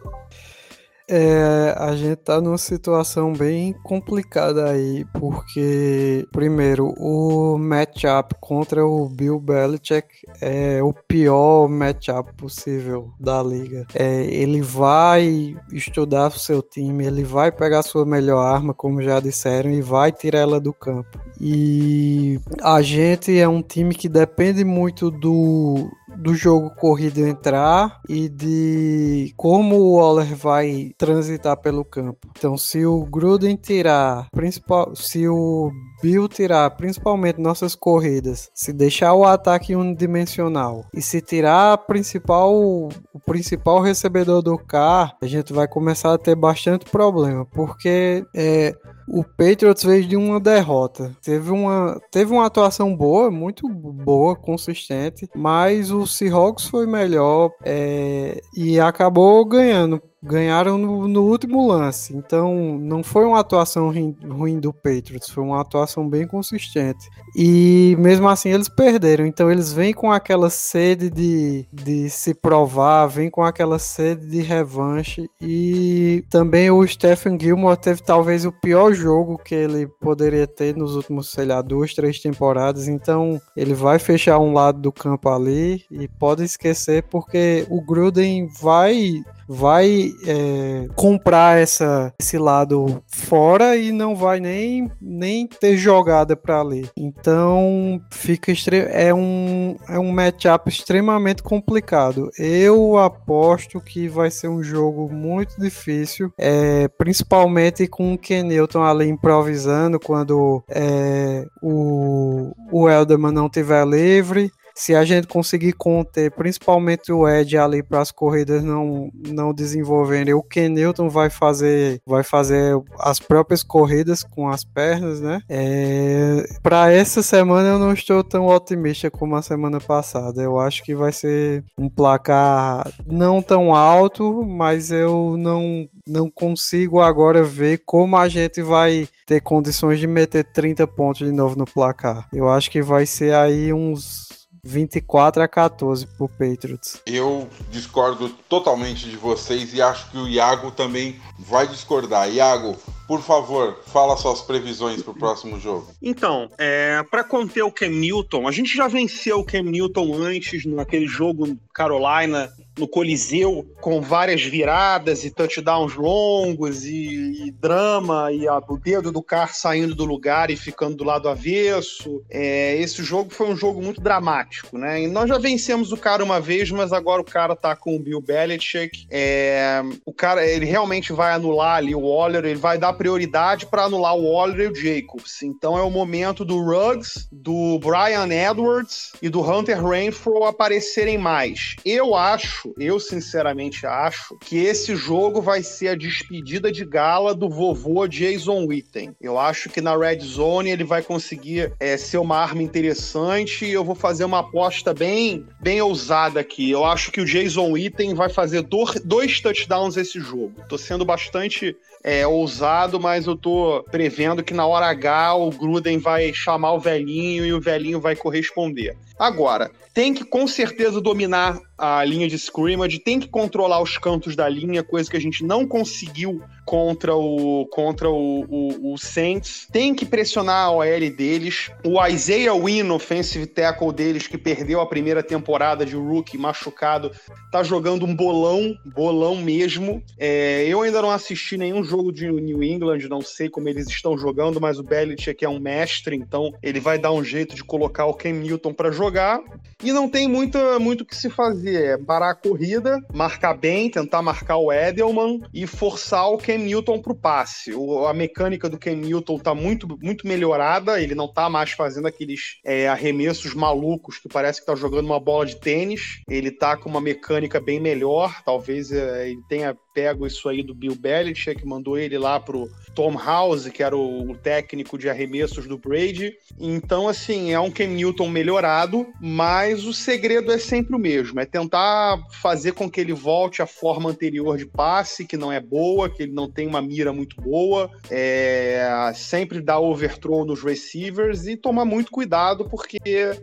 É, a gente tá numa situação bem complicada aí, porque, primeiro, o matchup contra o Bill Belichick é o pior matchup possível da liga. É, ele vai estudar o seu time, ele vai pegar sua melhor arma, como já disseram, e vai tirar ela do campo. E a gente é um time que depende muito do, do jogo corrido entrar e de como o Waller vai transitar pelo campo. Então, se o Gruden tirar, principal, se o Bill tirar principalmente nossas corridas, se deixar o ataque unidimensional e se tirar principal, o principal recebedor do carro, a gente vai começar a ter bastante problema, porque é, o Patriots veio de uma derrota. Teve uma, teve uma atuação boa, muito boa, consistente, mas o Seahawks foi melhor é, e acabou ganhando ganharam no, no, último lance. Então, não foi uma atuação ruim, do Patriots, foi uma atuação bem consistente. E mesmo assim, eles perderam. Então, eles vêm com aquela sede de, de se provar, vêm com aquela sede de revanche. E também o Stephen Gilmore teve talvez o pior jogo que ele poderia ter nos últimos, sei lá, duas, três temporadas. Então, ele vai fechar um lado do campo ali e pode esquecer, porque o Gruden vai vai é, comprar essa, esse lado fora e não vai nem, nem ter jogada para ali. Então fica é um, é um matchup extremamente complicado. Eu aposto que vai ser um jogo muito difícil, é, principalmente com o Ken Newton ali improvisando quando é, o, o Elderman não tiver livre se a gente conseguir conter principalmente o Ed ali para as corridas não, não desenvolverem, o Ken Newton vai fazer vai fazer as próprias corridas com as pernas, né? É, para essa semana eu não estou tão otimista como a semana passada. Eu acho que vai ser um placar não tão alto, mas eu não não consigo agora ver como a gente vai ter condições de meter 30 pontos de novo no placar. Eu acho que vai ser aí uns 24 a 14 pro Patriots. Eu discordo totalmente de vocês e acho que o Iago também vai discordar. Iago, por favor, fala suas previsões para o próximo jogo. Então, é, para conter o Cam Newton, a gente já venceu o Cam Newton antes naquele jogo Carolina no Coliseu com várias viradas e touchdowns longos e, e drama e a, o dedo do carro saindo do lugar e ficando do lado avesso. É, esse jogo foi um jogo muito dramático, né? E nós já vencemos o cara uma vez, mas agora o cara tá com o Bill Belichick. É, o cara, ele realmente vai anular ali o Waller, ele vai dar prioridade para anular o Waller e o Jacobs. Então é o momento do Ruggs, do Brian Edwards e do Hunter Renfro aparecerem mais. Eu acho, eu sinceramente acho, que esse jogo vai ser a despedida de gala do vovô Jason Witten. Eu acho que na Red Zone ele vai conseguir é, ser uma arma interessante e eu vou fazer uma aposta bem, bem ousada aqui. Eu acho que o Jason Witten vai fazer dois touchdowns esse jogo. Tô sendo bastante é, ousado, mas eu tô prevendo que na hora H o Gruden vai chamar o velhinho e o velhinho vai corresponder. Agora, tem que com certeza dominar a linha de scrimmage, tem que controlar os cantos da linha, coisa que a gente não conseguiu contra o contra o, o, o Saints. Tem que pressionar a OL deles. O Isaiah Wynn, offensive tackle deles, que perdeu a primeira temporada de rookie machucado, tá jogando um bolão, bolão mesmo. É, eu ainda não assisti nenhum jogo de New England, não sei como eles estão jogando, mas o Belichick é um mestre, então ele vai dar um jeito de colocar o Ken Newton para jogar. E não tem muita, muito o que se fazer. É parar a corrida, marcar bem, tentar marcar o Edelman e forçar o Ken Newton pro passe. O, a mecânica do Ken Newton tá muito, muito melhorada, ele não tá mais fazendo aqueles é, arremessos malucos que parece que tá jogando uma bola de tênis. Ele tá com uma mecânica bem melhor, talvez é, ele tenha pego isso aí do Bill Belichick, mandou ele lá pro Tom House, que era o, técnico de arremessos do Brady. Então, assim, é um Ken Newton melhorado, mas o segredo é sempre o mesmo: é tentar fazer com que ele volte à forma anterior de passe, que não é boa, que ele não tem uma mira muito boa, é, sempre dar overthrow nos receivers e tomar muito cuidado, porque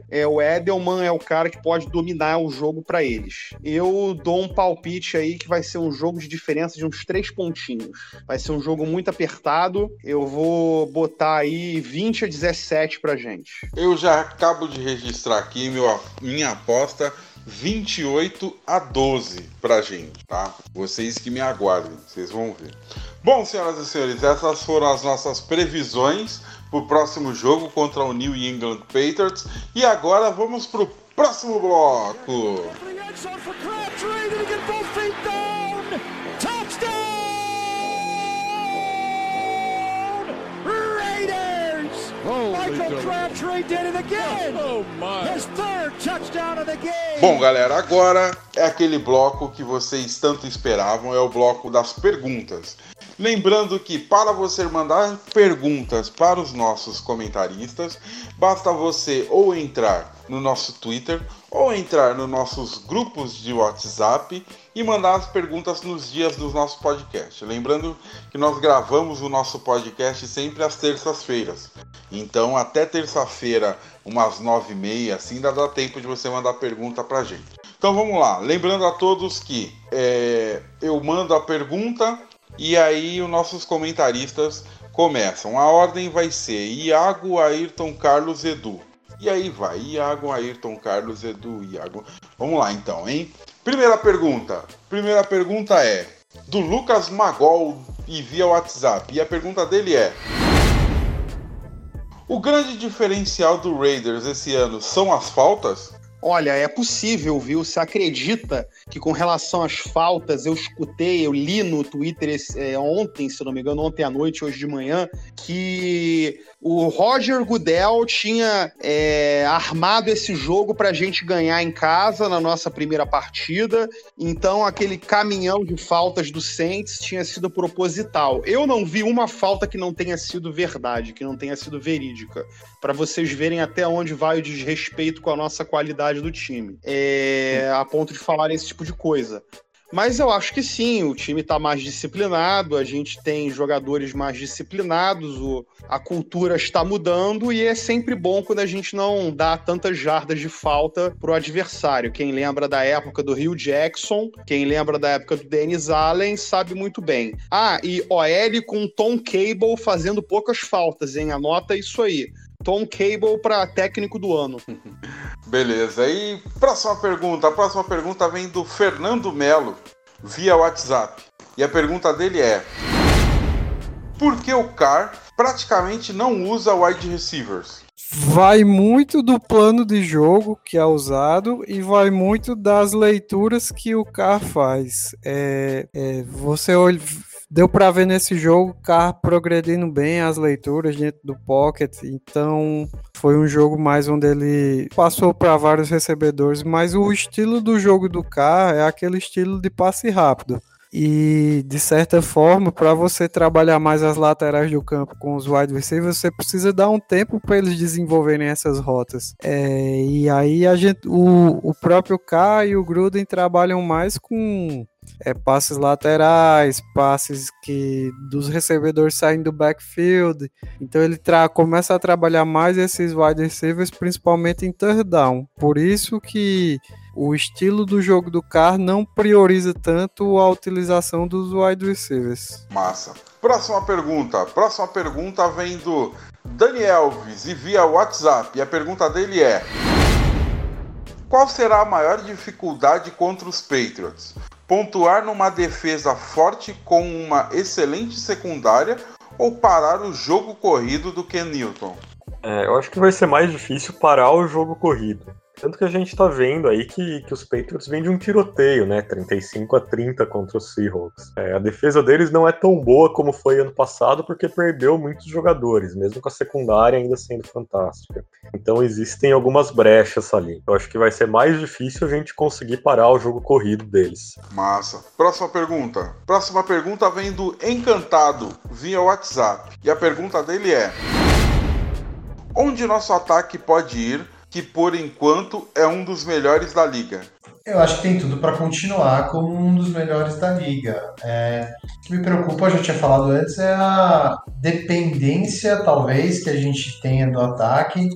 é, o Edelman é o cara que pode dominar o jogo para eles. Eu dou um palpite aí que vai ser um jogo de diferença de uns três pontinhos. Vai ser um jogo muito apertado. Eu vou botar aí 20 a 17 pra gente. Eu já acabo de registrar aqui meu, minha aposta 28 a 12 pra gente, tá? Vocês que me aguardem, vocês vão ver. Bom, senhoras e senhores, essas foram as nossas previsões pro próximo jogo contra o New England Patriots. E agora vamos pro próximo bloco. Bom, galera, agora é aquele bloco que vocês tanto esperavam, é o bloco das perguntas. Lembrando que para você mandar perguntas para os nossos comentaristas, basta você ou entrar no nosso Twitter ou entrar nos nossos grupos de WhatsApp e mandar as perguntas nos dias do nosso podcast. Lembrando que nós gravamos o nosso podcast sempre às terças-feiras. Então, até terça-feira, umas nove e meia, assim, ainda dá tempo de você mandar pergunta pra gente. Então vamos lá. Lembrando a todos que é, eu mando a pergunta e aí os nossos comentaristas começam. A ordem vai ser Iago, Ayrton, Carlos, Edu. E aí vai, Iago, Ayrton, Carlos, Edu, Iago. Vamos lá então, hein? Primeira pergunta. Primeira pergunta é do Lucas Magol e via WhatsApp. E a pergunta dele é: O grande diferencial do Raiders esse ano são as faltas? Olha, é possível, viu? Você acredita que com relação às faltas, eu escutei, eu li no Twitter é, ontem, se não me engano, ontem à noite, hoje de manhã, que o Roger Goodell tinha é, armado esse jogo para a gente ganhar em casa na nossa primeira partida. Então, aquele caminhão de faltas do Saints tinha sido proposital. Eu não vi uma falta que não tenha sido verdade, que não tenha sido verídica, para vocês verem até onde vai o desrespeito com a nossa qualidade do time, é, a ponto de falar esse tipo de coisa. Mas eu acho que sim, o time está mais disciplinado, a gente tem jogadores mais disciplinados, o, a cultura está mudando e é sempre bom quando a gente não dá tantas jardas de falta pro adversário. Quem lembra da época do Rio Jackson, quem lembra da época do Dennis Allen, sabe muito bem. Ah, e OL com Tom Cable fazendo poucas faltas, hein? Anota isso aí. Tom Cable para técnico do ano. Beleza. E próxima pergunta. A próxima pergunta vem do Fernando Melo via WhatsApp. E a pergunta dele é: Por que o Car praticamente não usa wide receivers? Vai muito do plano de jogo que é usado e vai muito das leituras que o Car faz. É, é, você olha deu para ver nesse jogo o Carr progredindo bem as leituras dentro do pocket, então foi um jogo mais onde ele passou para vários recebedores, mas o estilo do jogo do Carr é aquele estilo de passe rápido. E de certa forma, para você trabalhar mais as laterais do campo com os wide receivers, você precisa dar um tempo para eles desenvolverem essas rotas. É, e aí a gente, o, o próprio K e o Gruden trabalham mais com é, passes laterais, passes que dos recebedores saem do backfield. Então ele começa a trabalhar mais esses wide receivers, principalmente em third down. Por isso que o estilo do jogo do Carr não prioriza tanto a utilização dos wide receivers. Massa. Próxima pergunta. Próxima pergunta vem do Dani Elves e via WhatsApp. E a pergunta dele é: Qual será a maior dificuldade contra os Patriots? Pontuar numa defesa forte com uma excelente secundária ou parar o jogo corrido do Ken Newton? É, eu acho que vai ser mais difícil parar o jogo corrido. Tanto que a gente tá vendo aí que, que os Patriots vêm de um tiroteio, né? 35 a 30 contra os Seahawks. É, a defesa deles não é tão boa como foi ano passado, porque perdeu muitos jogadores, mesmo com a secundária ainda sendo fantástica. Então existem algumas brechas ali. Eu acho que vai ser mais difícil a gente conseguir parar o jogo corrido deles. Massa. Próxima pergunta. Próxima pergunta vem do Encantado, via WhatsApp. E a pergunta dele é: Onde nosso ataque pode ir que por enquanto é um dos melhores da liga. Eu acho que tem tudo para continuar como um dos melhores da liga. É, o que me preocupa, eu já tinha falado antes, é a dependência, talvez, que a gente tenha do ataque,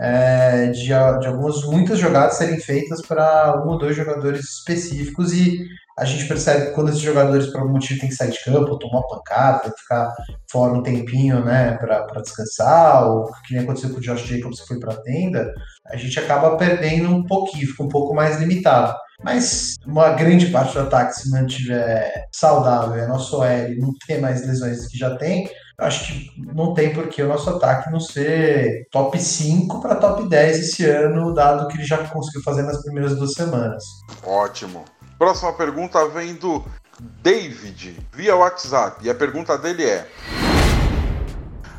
é, de, de algumas, muitas jogadas serem feitas para um ou dois jogadores específicos e a gente percebe que quando esses jogadores, por algum motivo, têm que sair de campo, tomar pancada, ficar fora um tempinho, né, para descansar, ou que nem aconteceu com o Josh Jacobs que foi para a tenda, a gente acaba perdendo um pouquinho, fica um pouco mais limitado. Mas uma grande parte do ataque, se mantiver saudável, é nosso OL não ter mais lesões que já tem, acho que não tem por que o nosso ataque não ser top 5 para top 10 esse ano, dado que ele já conseguiu fazer nas primeiras duas semanas. Ótimo. Próxima pergunta vem do David, via WhatsApp. E a pergunta dele é: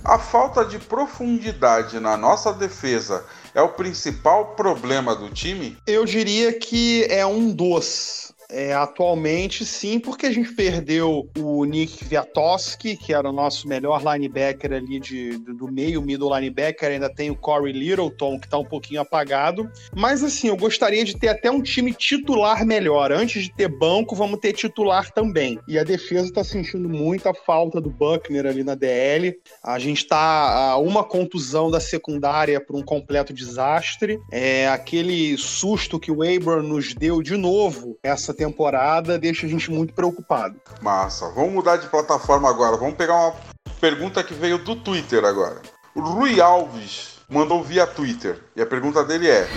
A falta de profundidade na nossa defesa é o principal problema do time? Eu diria que é um dos. É, atualmente, sim, porque a gente perdeu o Nick Viatoski, que era o nosso melhor linebacker ali de, do meio, middle linebacker. Ainda tem o Corey Littleton, que está um pouquinho apagado. Mas, assim, eu gostaria de ter até um time titular melhor. Antes de ter banco, vamos ter titular também. E a defesa está sentindo muita falta do Buckner ali na DL. A gente está a uma contusão da secundária para um completo desastre. É aquele susto que o Abram nos deu de novo essa temporada deixa a gente muito preocupado. Massa. Vamos mudar de plataforma agora. Vamos pegar uma pergunta que veio do Twitter agora. O Rui Alves mandou via Twitter. E a pergunta dele é: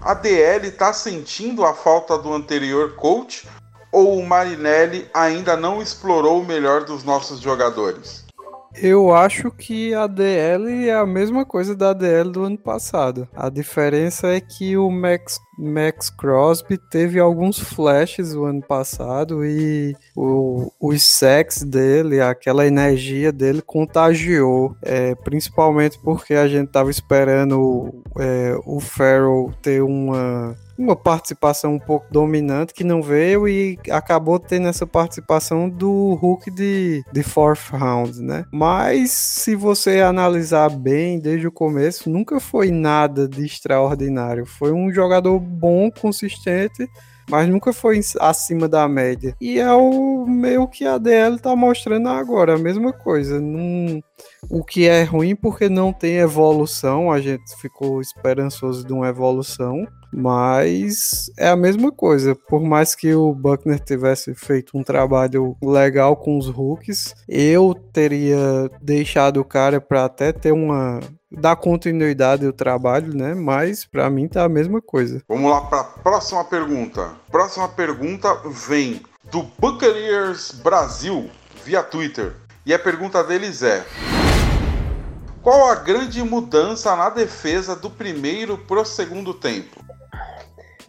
A DL tá sentindo a falta do anterior coach ou o Marinelli ainda não explorou o melhor dos nossos jogadores? Eu acho que a DL é a mesma coisa da DL do ano passado. A diferença é que o Max, Max Crosby teve alguns flashes o ano passado e o, os sacks dele, aquela energia dele contagiou. É, principalmente porque a gente tava esperando é, o Farrell ter uma uma participação um pouco dominante que não veio e acabou tendo essa participação do Hulk de, de fourth round, né? Mas se você analisar bem desde o começo, nunca foi nada de extraordinário. Foi um jogador bom, consistente, mas nunca foi acima da média. E é o meio que a DL tá mostrando agora, a mesma coisa. O que é ruim porque não tem evolução, a gente ficou esperançoso de uma evolução. Mas é a mesma coisa. Por mais que o Buckner tivesse feito um trabalho legal com os hooks, eu teria deixado o cara para até ter uma dar continuidade ao trabalho, né? Mas para mim tá a mesma coisa. Vamos lá para a próxima pergunta. Próxima pergunta vem do Buccaneers Brasil via Twitter. E a pergunta deles é: Qual a grande mudança na defesa do primeiro pro segundo tempo?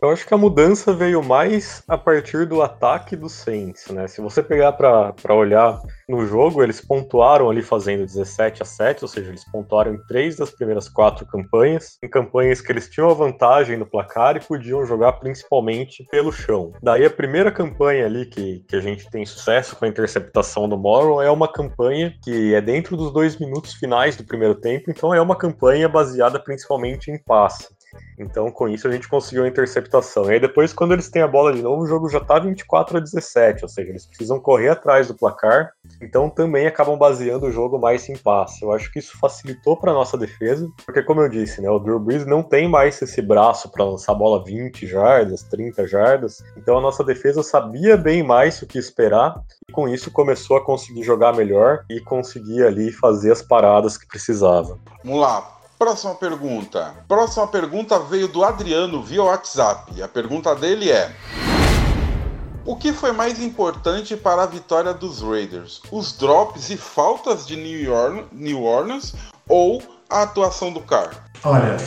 Eu acho que a mudança veio mais a partir do ataque do Saints, né? Se você pegar para olhar no jogo, eles pontuaram ali fazendo 17 a 7, ou seja, eles pontuaram em três das primeiras quatro campanhas, em campanhas que eles tinham a vantagem no placar e podiam jogar principalmente pelo chão. Daí a primeira campanha ali que, que a gente tem sucesso com a interceptação do Morrow é uma campanha que é dentro dos dois minutos finais do primeiro tempo, então é uma campanha baseada principalmente em passe. Então, com isso, a gente conseguiu a interceptação. E aí, depois, quando eles têm a bola de novo, o jogo já tá 24 a 17, ou seja, eles precisam correr atrás do placar, então também acabam baseando o jogo mais em passe. Eu acho que isso facilitou para nossa defesa, porque, como eu disse, né, o Drew Brees não tem mais esse braço para lançar a bola 20 jardas, 30 jardas, então a nossa defesa sabia bem mais o que esperar, e com isso começou a conseguir jogar melhor e conseguir ali fazer as paradas que precisava. Vamos lá. Próxima pergunta. Próxima pergunta veio do Adriano via WhatsApp. A pergunta dele é: O que foi mais importante para a vitória dos Raiders? Os drops e faltas de New Orleans, New Orleans ou a atuação do Carr? Olha,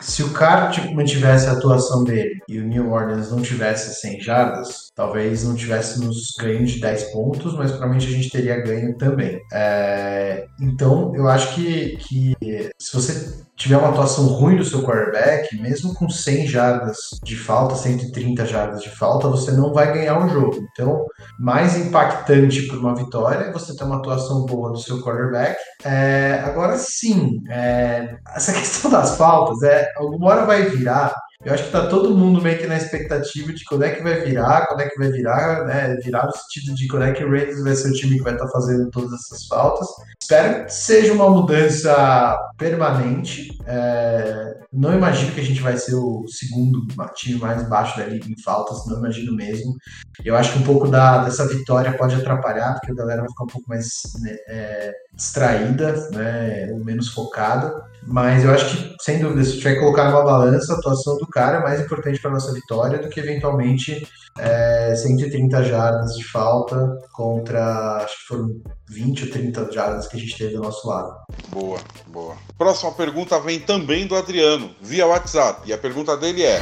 se o Carr tipo, mantivesse a atuação dele e o New Orleans não tivesse 100 jardas, talvez não tivéssemos ganho de 10 pontos, mas provavelmente a gente teria ganho também. É, então, eu acho que, que se você tiver uma atuação ruim do seu quarterback, mesmo com 100 jardas de falta, 130 jardas de falta, você não vai ganhar o jogo. Então, mais impactante para uma vitória é você ter uma atuação boa do seu quarterback. É, agora sim, é, essa questão das faltas, é, alguma hora vai virar eu acho que tá todo mundo meio que na expectativa de quando é que vai virar, quando é que vai virar, né? Virar no sentido de quando é que o Raiders vai ser o time que vai estar tá fazendo todas essas faltas. Espero que seja uma mudança permanente. É... Não imagino que a gente vai ser o segundo time mais baixo da liga em faltas, não imagino mesmo. Eu acho que um pouco da, dessa vitória pode atrapalhar, porque a galera vai ficar um pouco mais né, é, distraída, né, ou menos focada. Mas eu acho que, sem dúvida, se tiver que colocar numa balança, a atuação do cara é mais importante para nossa vitória do que eventualmente é, 130 jardas de falta contra, acho que foram 20 ou 30 jardas que a gente teve do nosso lado. Boa, boa. Próxima pergunta vem também do Adriano, via WhatsApp. E a pergunta dele é.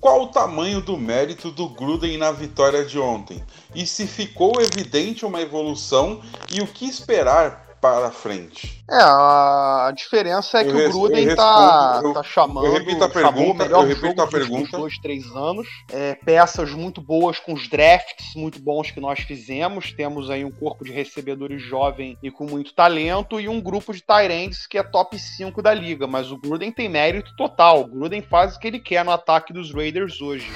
Qual o tamanho do mérito do Gruden na vitória de ontem? E se ficou evidente uma evolução e o que esperar para frente. É, a diferença é que eu o Gruden está tá chamando, eu repito a pergunta, eu repito a pergunta. dois, três anos. É, peças muito boas com os drafts muito bons que nós fizemos. Temos aí um corpo de recebedores jovem e com muito talento e um grupo de Tyrants que é top 5 da liga. Mas o Gruden tem mérito total. O Gruden faz o que ele quer no ataque dos Raiders hoje.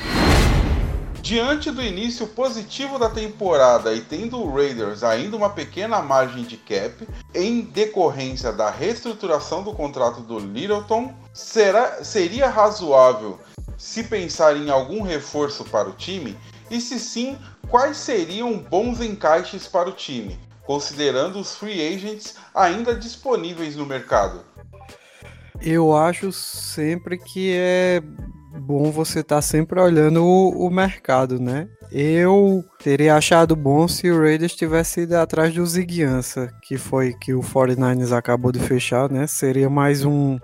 Diante do início positivo da temporada e tendo o Raiders ainda uma pequena margem de cap, em decorrência da reestruturação do contrato do Littleton, será, seria razoável se pensar em algum reforço para o time? E se sim, quais seriam bons encaixes para o time, considerando os free agents ainda disponíveis no mercado? Eu acho sempre que é bom você estar tá sempre olhando o, o, mercado, né? Eu teria achado bom se o Raiders tivesse ido atrás do Ziguiança, que foi que o 49ers acabou de fechar, né? Seria mais um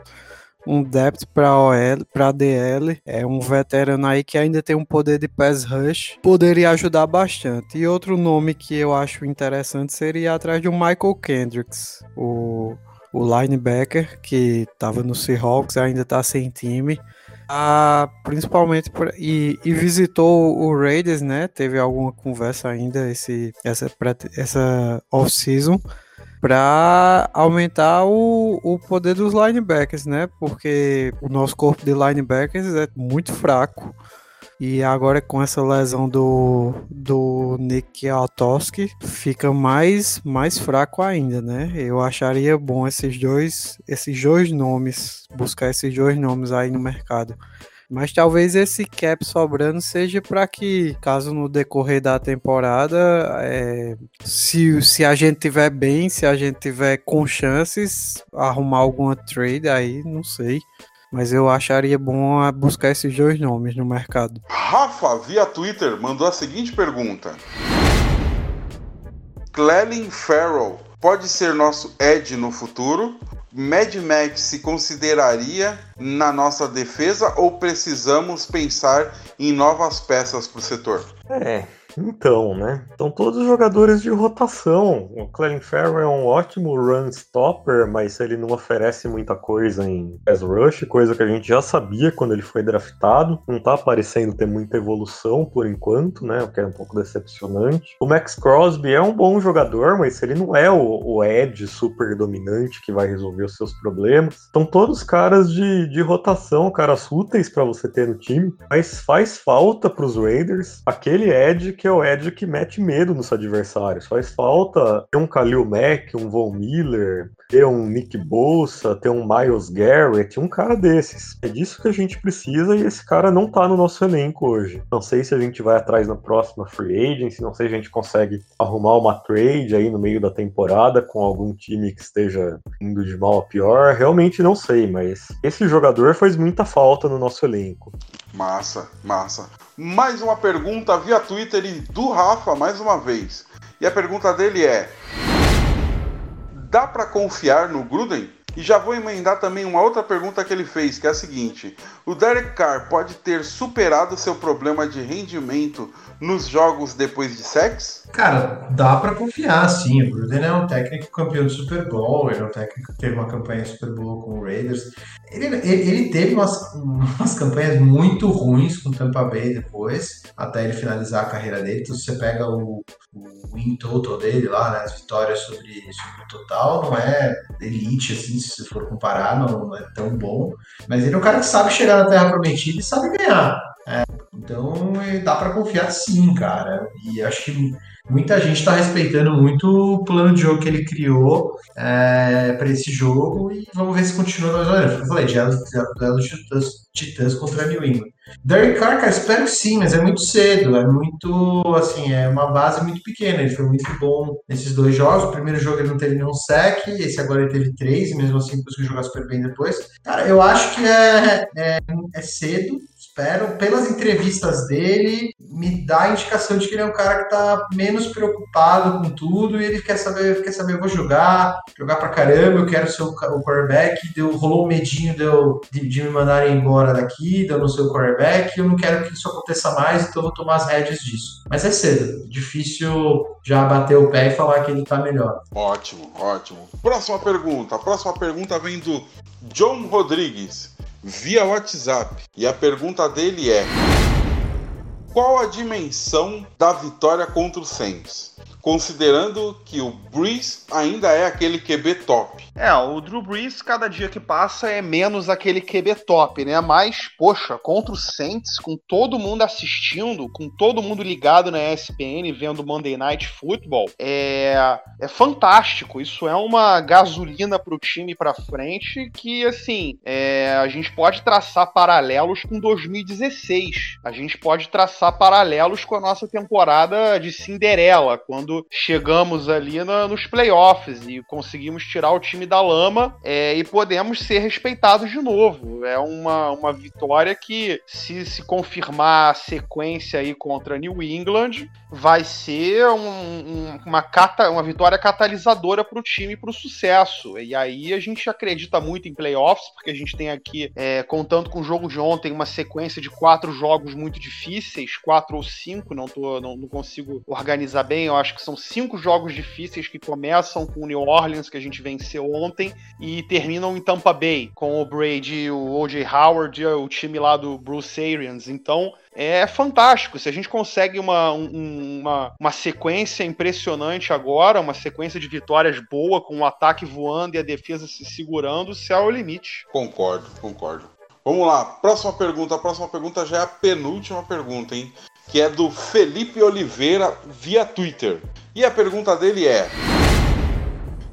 um depth para OL, para DL, é um veterano aí que ainda tem um poder de pass rush, poderia ajudar bastante. E outro nome que eu acho interessante seria atrás de um Michael Kendricks, o o linebacker que estava no Seahawks ainda está sem time ah, principalmente por, e, e, visitou o Raiders, né? Teve alguma conversa ainda esse essa essa off season para aumentar o, o poder dos linebackers, né? Porque o nosso corpo de linebackers é muito fraco. E agora com essa lesão do, do Nick Altoski, fica mais, mais fraco ainda, né? Eu acharia bom esses dois, esses dois nomes, buscar esses dois nomes aí no mercado. Mas talvez esse cap sobrando seja para que, caso no decorrer da temporada, é, se, se a gente tiver bem, se a gente tiver com chances, arrumar alguma trade aí, não sei. Mas eu acharia bom buscar esses dois nomes no mercado. Rafa, via Twitter, mandou a seguinte pergunta: Clelin Farrell pode ser nosso Ed no futuro? Mad Max se consideraria na nossa defesa ou precisamos pensar em novas peças para o setor? É, então, né? São todos jogadores de rotação. O Clelin Ferro é um ótimo run stopper, mas ele não oferece muita coisa em pass rush, coisa que a gente já sabia quando ele foi draftado. Não tá parecendo ter muita evolução por enquanto, né? O que é um pouco decepcionante. O Max Crosby é um bom jogador, mas ele não é o, o super dominante que vai resolver os seus problemas. São todos caras de, de rotação, caras úteis para você ter no time, mas faz falta pros Raiders aquele edge que é o Edge que mete medo nos adversários. Faz falta ter um Khalil Mack, um Von Miller, ter um Nick Bolsa, ter um Miles Garrett, um cara desses. É disso que a gente precisa e esse cara não tá no nosso elenco hoje. Não sei se a gente vai atrás na próxima free agency, não sei se a gente consegue arrumar uma trade aí no meio da temporada com algum time que esteja indo de mal a pior. Realmente não sei, mas esse jogador faz muita falta no nosso elenco. Massa, massa. Mais uma pergunta via Twitter do Rafa, mais uma vez. E a pergunta dele é: Dá para confiar no Gruden? E já vou emendar também uma outra pergunta que ele fez, que é a seguinte: O Derek Carr pode ter superado seu problema de rendimento nos jogos depois de sex? Cara, dá para confiar, sim. O Gruden é um técnico campeão de Super Bowl, ele é um técnico que teve uma campanha super boa com o Raiders. Ele, ele, ele teve umas, umas campanhas muito ruins com o Tampa Bay depois, até ele finalizar a carreira dele. Então, se você pega o, o win total dele lá, né, as vitórias sobre, sobre o total, não é elite, assim, se for comparar, não, não é tão bom. Mas ele é um cara que sabe chegar na Terra Prometida e sabe ganhar. É, então dá para confiar sim, cara. E acho que muita gente está respeitando muito o plano de jogo que ele criou é, para esse jogo e vamos ver se continua ou menos. Eu falei, duelo, de titãs, titãs contra New England. Derek Carr, cara, espero sim, mas é muito cedo, é muito, assim, é uma base muito pequena. Ele foi muito bom nesses dois jogos. O primeiro jogo ele não teve nenhum sec, esse agora ele teve três, e mesmo assim conseguiu jogar super bem depois. Cara, eu acho que é, é, é cedo, espero, pelas entrevistas dele, me dá a indicação de que ele é um cara que está menos preocupado com tudo e ele quer saber, quer saber, eu vou jogar, jogar pra caramba, eu quero ser o, o quarterback, deu, rolou um medinho de, eu, de, de, me mandarem embora daqui, de eu não ser o quarterback, eu não quero que isso aconteça mais, então eu vou tomar as rédeas disso. Mas é cedo, difícil já bater o pé e falar que ele tá melhor. Ótimo, ótimo. Próxima pergunta, a próxima pergunta vem do John Rodrigues via WhatsApp. E a pergunta dele é: Qual a dimensão da vitória contra o Saints? Considerando que o Breeze ainda é aquele QB top. É, o Drew Brees, cada dia que passa, é menos aquele QB top, né? Mas, poxa, contra o Saints, com todo mundo assistindo, com todo mundo ligado na ESPN, vendo Monday Night Football, é, é fantástico. Isso é uma gasolina pro time pra frente que, assim, é, a gente pode traçar paralelos com 2016. A gente pode traçar paralelos com a nossa temporada de Cinderela, quando chegamos ali na, nos playoffs e conseguimos tirar o time da lama é, e podemos ser respeitados de novo. É uma, uma vitória que, se se confirmar a sequência aí contra New England, vai ser um, um, uma, cata, uma vitória catalisadora para o time para o sucesso. E aí a gente acredita muito em playoffs, porque a gente tem aqui, é, contando com o jogo de ontem, uma sequência de quatro jogos muito difíceis, quatro ou cinco, não, tô, não, não consigo organizar bem, eu acho que são cinco jogos difíceis que começam com o New Orleans, que a gente venceu ontem, e terminam em Tampa Bay, com o Brady, o O.J. Howard, o time lá do Bruce Arians. Então, é fantástico. Se a gente consegue uma, um, uma, uma sequência impressionante agora, uma sequência de vitórias boa, com o ataque voando e a defesa se segurando, o céu é o limite. Concordo, concordo. Vamos lá, próxima pergunta. A próxima pergunta já é a penúltima pergunta, hein? Que é do Felipe Oliveira via Twitter. E a pergunta dele é: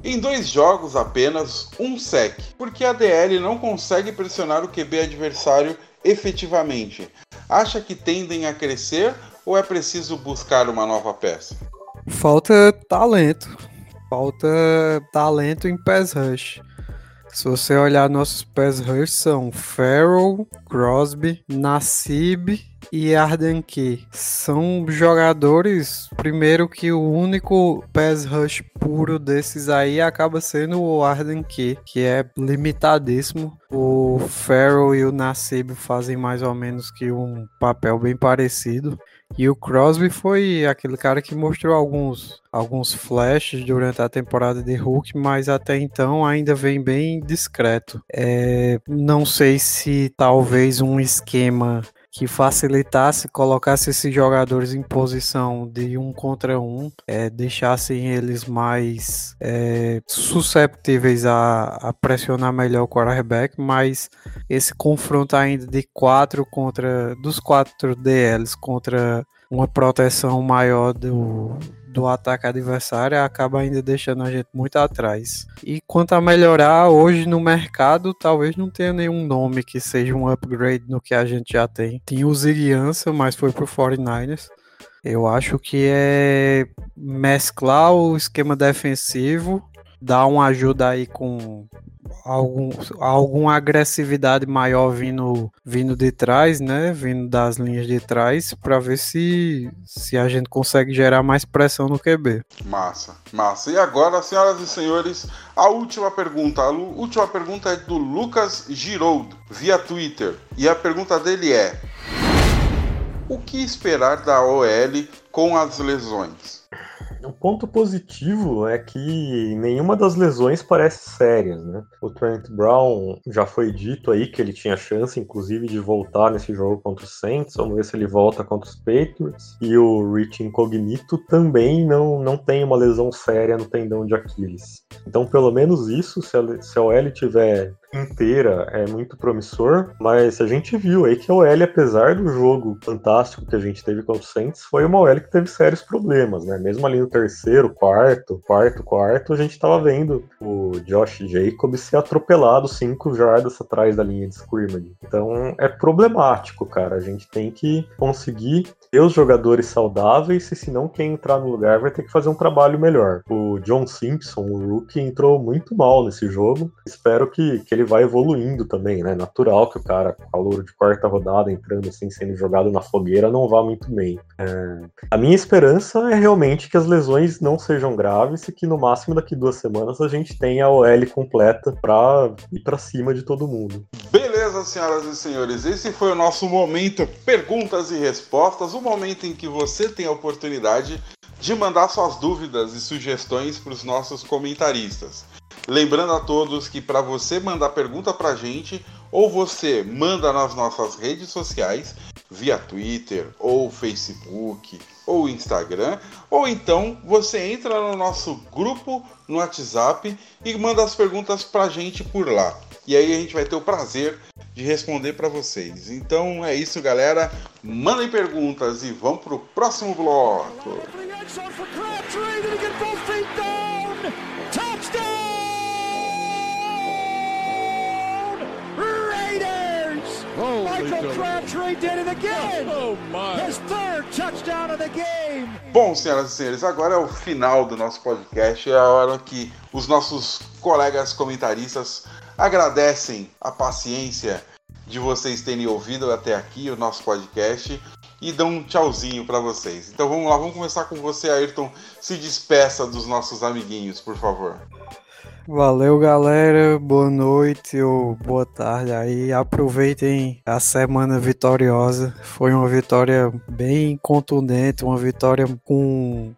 Em dois jogos apenas, um sec, porque a DL não consegue pressionar o QB adversário efetivamente. Acha que tendem a crescer ou é preciso buscar uma nova peça? Falta talento. Falta talento em pass rush. Se você olhar nossos pés rush são Farrell, Crosby, Nassib e Arden Key. São jogadores, primeiro que o único pass rush puro desses aí acaba sendo o Arden Key, que é limitadíssimo. O Farrell e o Nassib fazem mais ou menos que um papel bem parecido. E o Crosby foi aquele cara que mostrou alguns, alguns flashes durante a temporada de Hulk, mas até então ainda vem bem discreto. É, não sei se talvez um esquema que facilitasse, colocasse esses jogadores em posição de um contra um, é, deixassem eles mais é, susceptíveis a, a, pressionar melhor o quarterback, mas esse confronto ainda de quatro contra dos quatro DLs contra uma proteção maior do, do ataque adversário acaba ainda deixando a gente muito atrás. E quanto a melhorar, hoje no mercado, talvez não tenha nenhum nome que seja um upgrade no que a gente já tem. Tinha o Ziguiança, mas foi pro 49ers. Eu acho que é mesclar o esquema defensivo, dar uma ajuda aí com algum, alguma agressividade maior vindo, vindo de trás, né? Vindo das linhas de trás, para ver se, se a gente consegue gerar mais pressão no QB. Massa, massa. E agora, senhoras e senhores, a última pergunta. A última pergunta é do Lucas Giroud, via Twitter. E a pergunta dele é: O que esperar da OL com as lesões? O ponto positivo é que nenhuma das lesões parece sérias, né? O Trent Brown já foi dito aí que ele tinha chance, inclusive, de voltar nesse jogo contra os Saints. Vamos ver se ele volta contra os Patriots. E o Rich Incognito também não, não tem uma lesão séria no tendão de Aquiles. Então, pelo menos isso, se a, se a OL tiver inteira é muito promissor, mas a gente viu aí que a OL, apesar do jogo fantástico que a gente teve contra o Saints, foi uma OL que teve sérios problemas, né? Mesmo ali no terceiro, quarto, quarto, quarto, a gente estava vendo o Josh Jacobs ser atropelado cinco jardas atrás da linha de scrimmage. Então é problemático, cara. A gente tem que conseguir ter os jogadores saudáveis e senão quem entrar no lugar vai ter que fazer um trabalho melhor. O John Simpson, o rookie, entrou muito mal nesse jogo. Espero que, que ele vá evoluindo também, né? Natural que o cara, calor de quarta rodada, entrando assim, sendo jogado na fogueira, não vá muito bem. É... A minha esperança é realmente que as lesões não sejam graves e que no máximo daqui duas semanas a gente tenha a OL completa para ir para cima de todo mundo. Beleza, senhoras e senhores, esse foi o nosso momento perguntas e respostas, o momento em que você tem a oportunidade de mandar suas dúvidas e sugestões para os nossos comentaristas. Lembrando a todos que para você mandar pergunta para a gente, ou você manda nas nossas redes sociais, via Twitter, ou Facebook, ou Instagram, ou então você entra no nosso grupo no WhatsApp e manda as perguntas para a gente por lá. E aí a gente vai ter o prazer de responder para vocês. Então é isso, galera. Mandem perguntas e vamos pro próximo bloco. Michael Crabtree did it again. Oh, my. His third touchdown of the game. Bom, senhoras e senhores, agora é o final do nosso podcast. É a hora que os nossos colegas comentaristas agradecem a paciência de vocês terem ouvido até aqui o nosso podcast e dão um tchauzinho para vocês. Então vamos lá, vamos começar com você, Ayrton. Se despeça dos nossos amiguinhos, por favor. Valeu, galera. Boa noite ou boa tarde aí. Aproveitem a semana vitoriosa. Foi uma vitória bem contundente, uma vitória com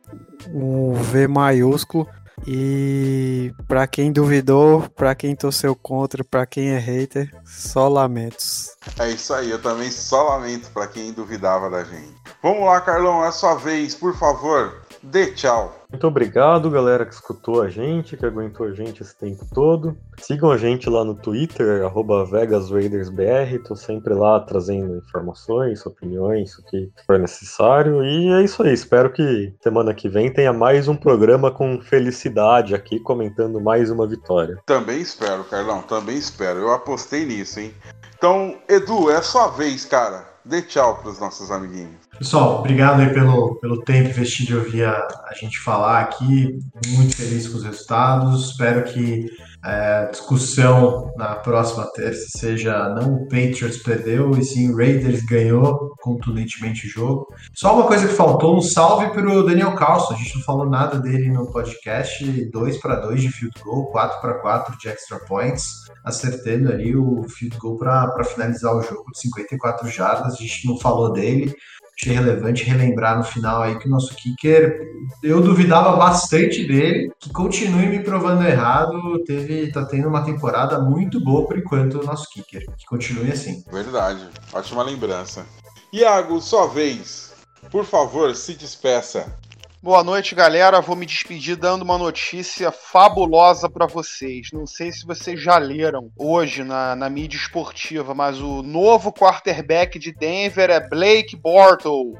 um V maiúsculo. E para quem duvidou, para quem torceu contra, para quem é hater, só lamentos. É isso aí, eu também só lamento para quem duvidava da gente. Vamos lá, Carlão, é a sua vez, por favor. Dê tchau. Muito obrigado, galera que escutou a gente, que aguentou a gente esse tempo todo. Sigam a gente lá no Twitter, VegasRaidersBR. Tô sempre lá trazendo informações, opiniões, o que for necessário. E é isso aí. Espero que semana que vem tenha mais um programa com felicidade aqui, comentando mais uma vitória. Também espero, Carlão. Também espero. Eu apostei nisso, hein? Então, Edu, é a sua vez, cara. Dê tchau para os nossos amiguinhos. Pessoal, obrigado aí pelo, pelo tempo investido de ouvir a, a gente falar aqui. Muito feliz com os resultados. Espero que é, discussão na próxima terça seja não o Patriots perdeu, e sim o Raiders ganhou contundentemente o jogo. Só uma coisa que faltou, um salve para o Daniel Carlson. A gente não falou nada dele no podcast. 2 para 2 de field goal, 4 para 4 de extra points, acertando ali o field goal para finalizar o jogo de 54 jardas. A gente não falou dele achei relevante relembrar no final aí que o nosso kicker, eu duvidava bastante dele, que continue me provando errado, teve, tá tendo uma temporada muito boa por enquanto o nosso kicker, que continue assim. Verdade, ótima lembrança. Iago, sua vez, por favor, se despeça. Boa noite, galera. Vou me despedir dando uma notícia fabulosa para vocês. Não sei se vocês já leram hoje na, na mídia esportiva, mas o novo quarterback de Denver é Blake Bortles.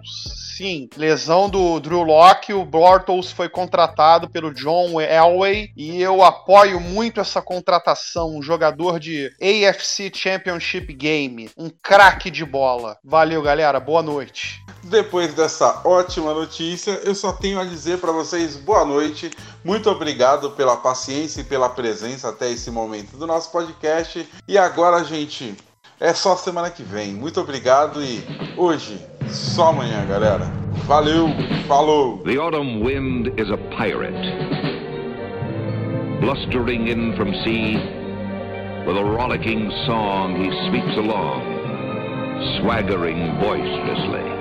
Sim, lesão do Drew Locke. O Bortles foi contratado pelo John Elway e eu apoio muito essa contratação. Um jogador de AFC Championship Game, um craque de bola. Valeu, galera. Boa noite. Depois dessa ótima notícia, eu só tenho a dizer para vocês boa noite. Muito obrigado pela paciência e pela presença até esse momento do nosso podcast. E agora, gente, é só semana que vem. Muito obrigado e hoje, só amanhã, galera. Valeu, falou. The autumn wind is a pirate, blustering in from sea. With a rollicking song, he sweeps along, swaggering boisterously.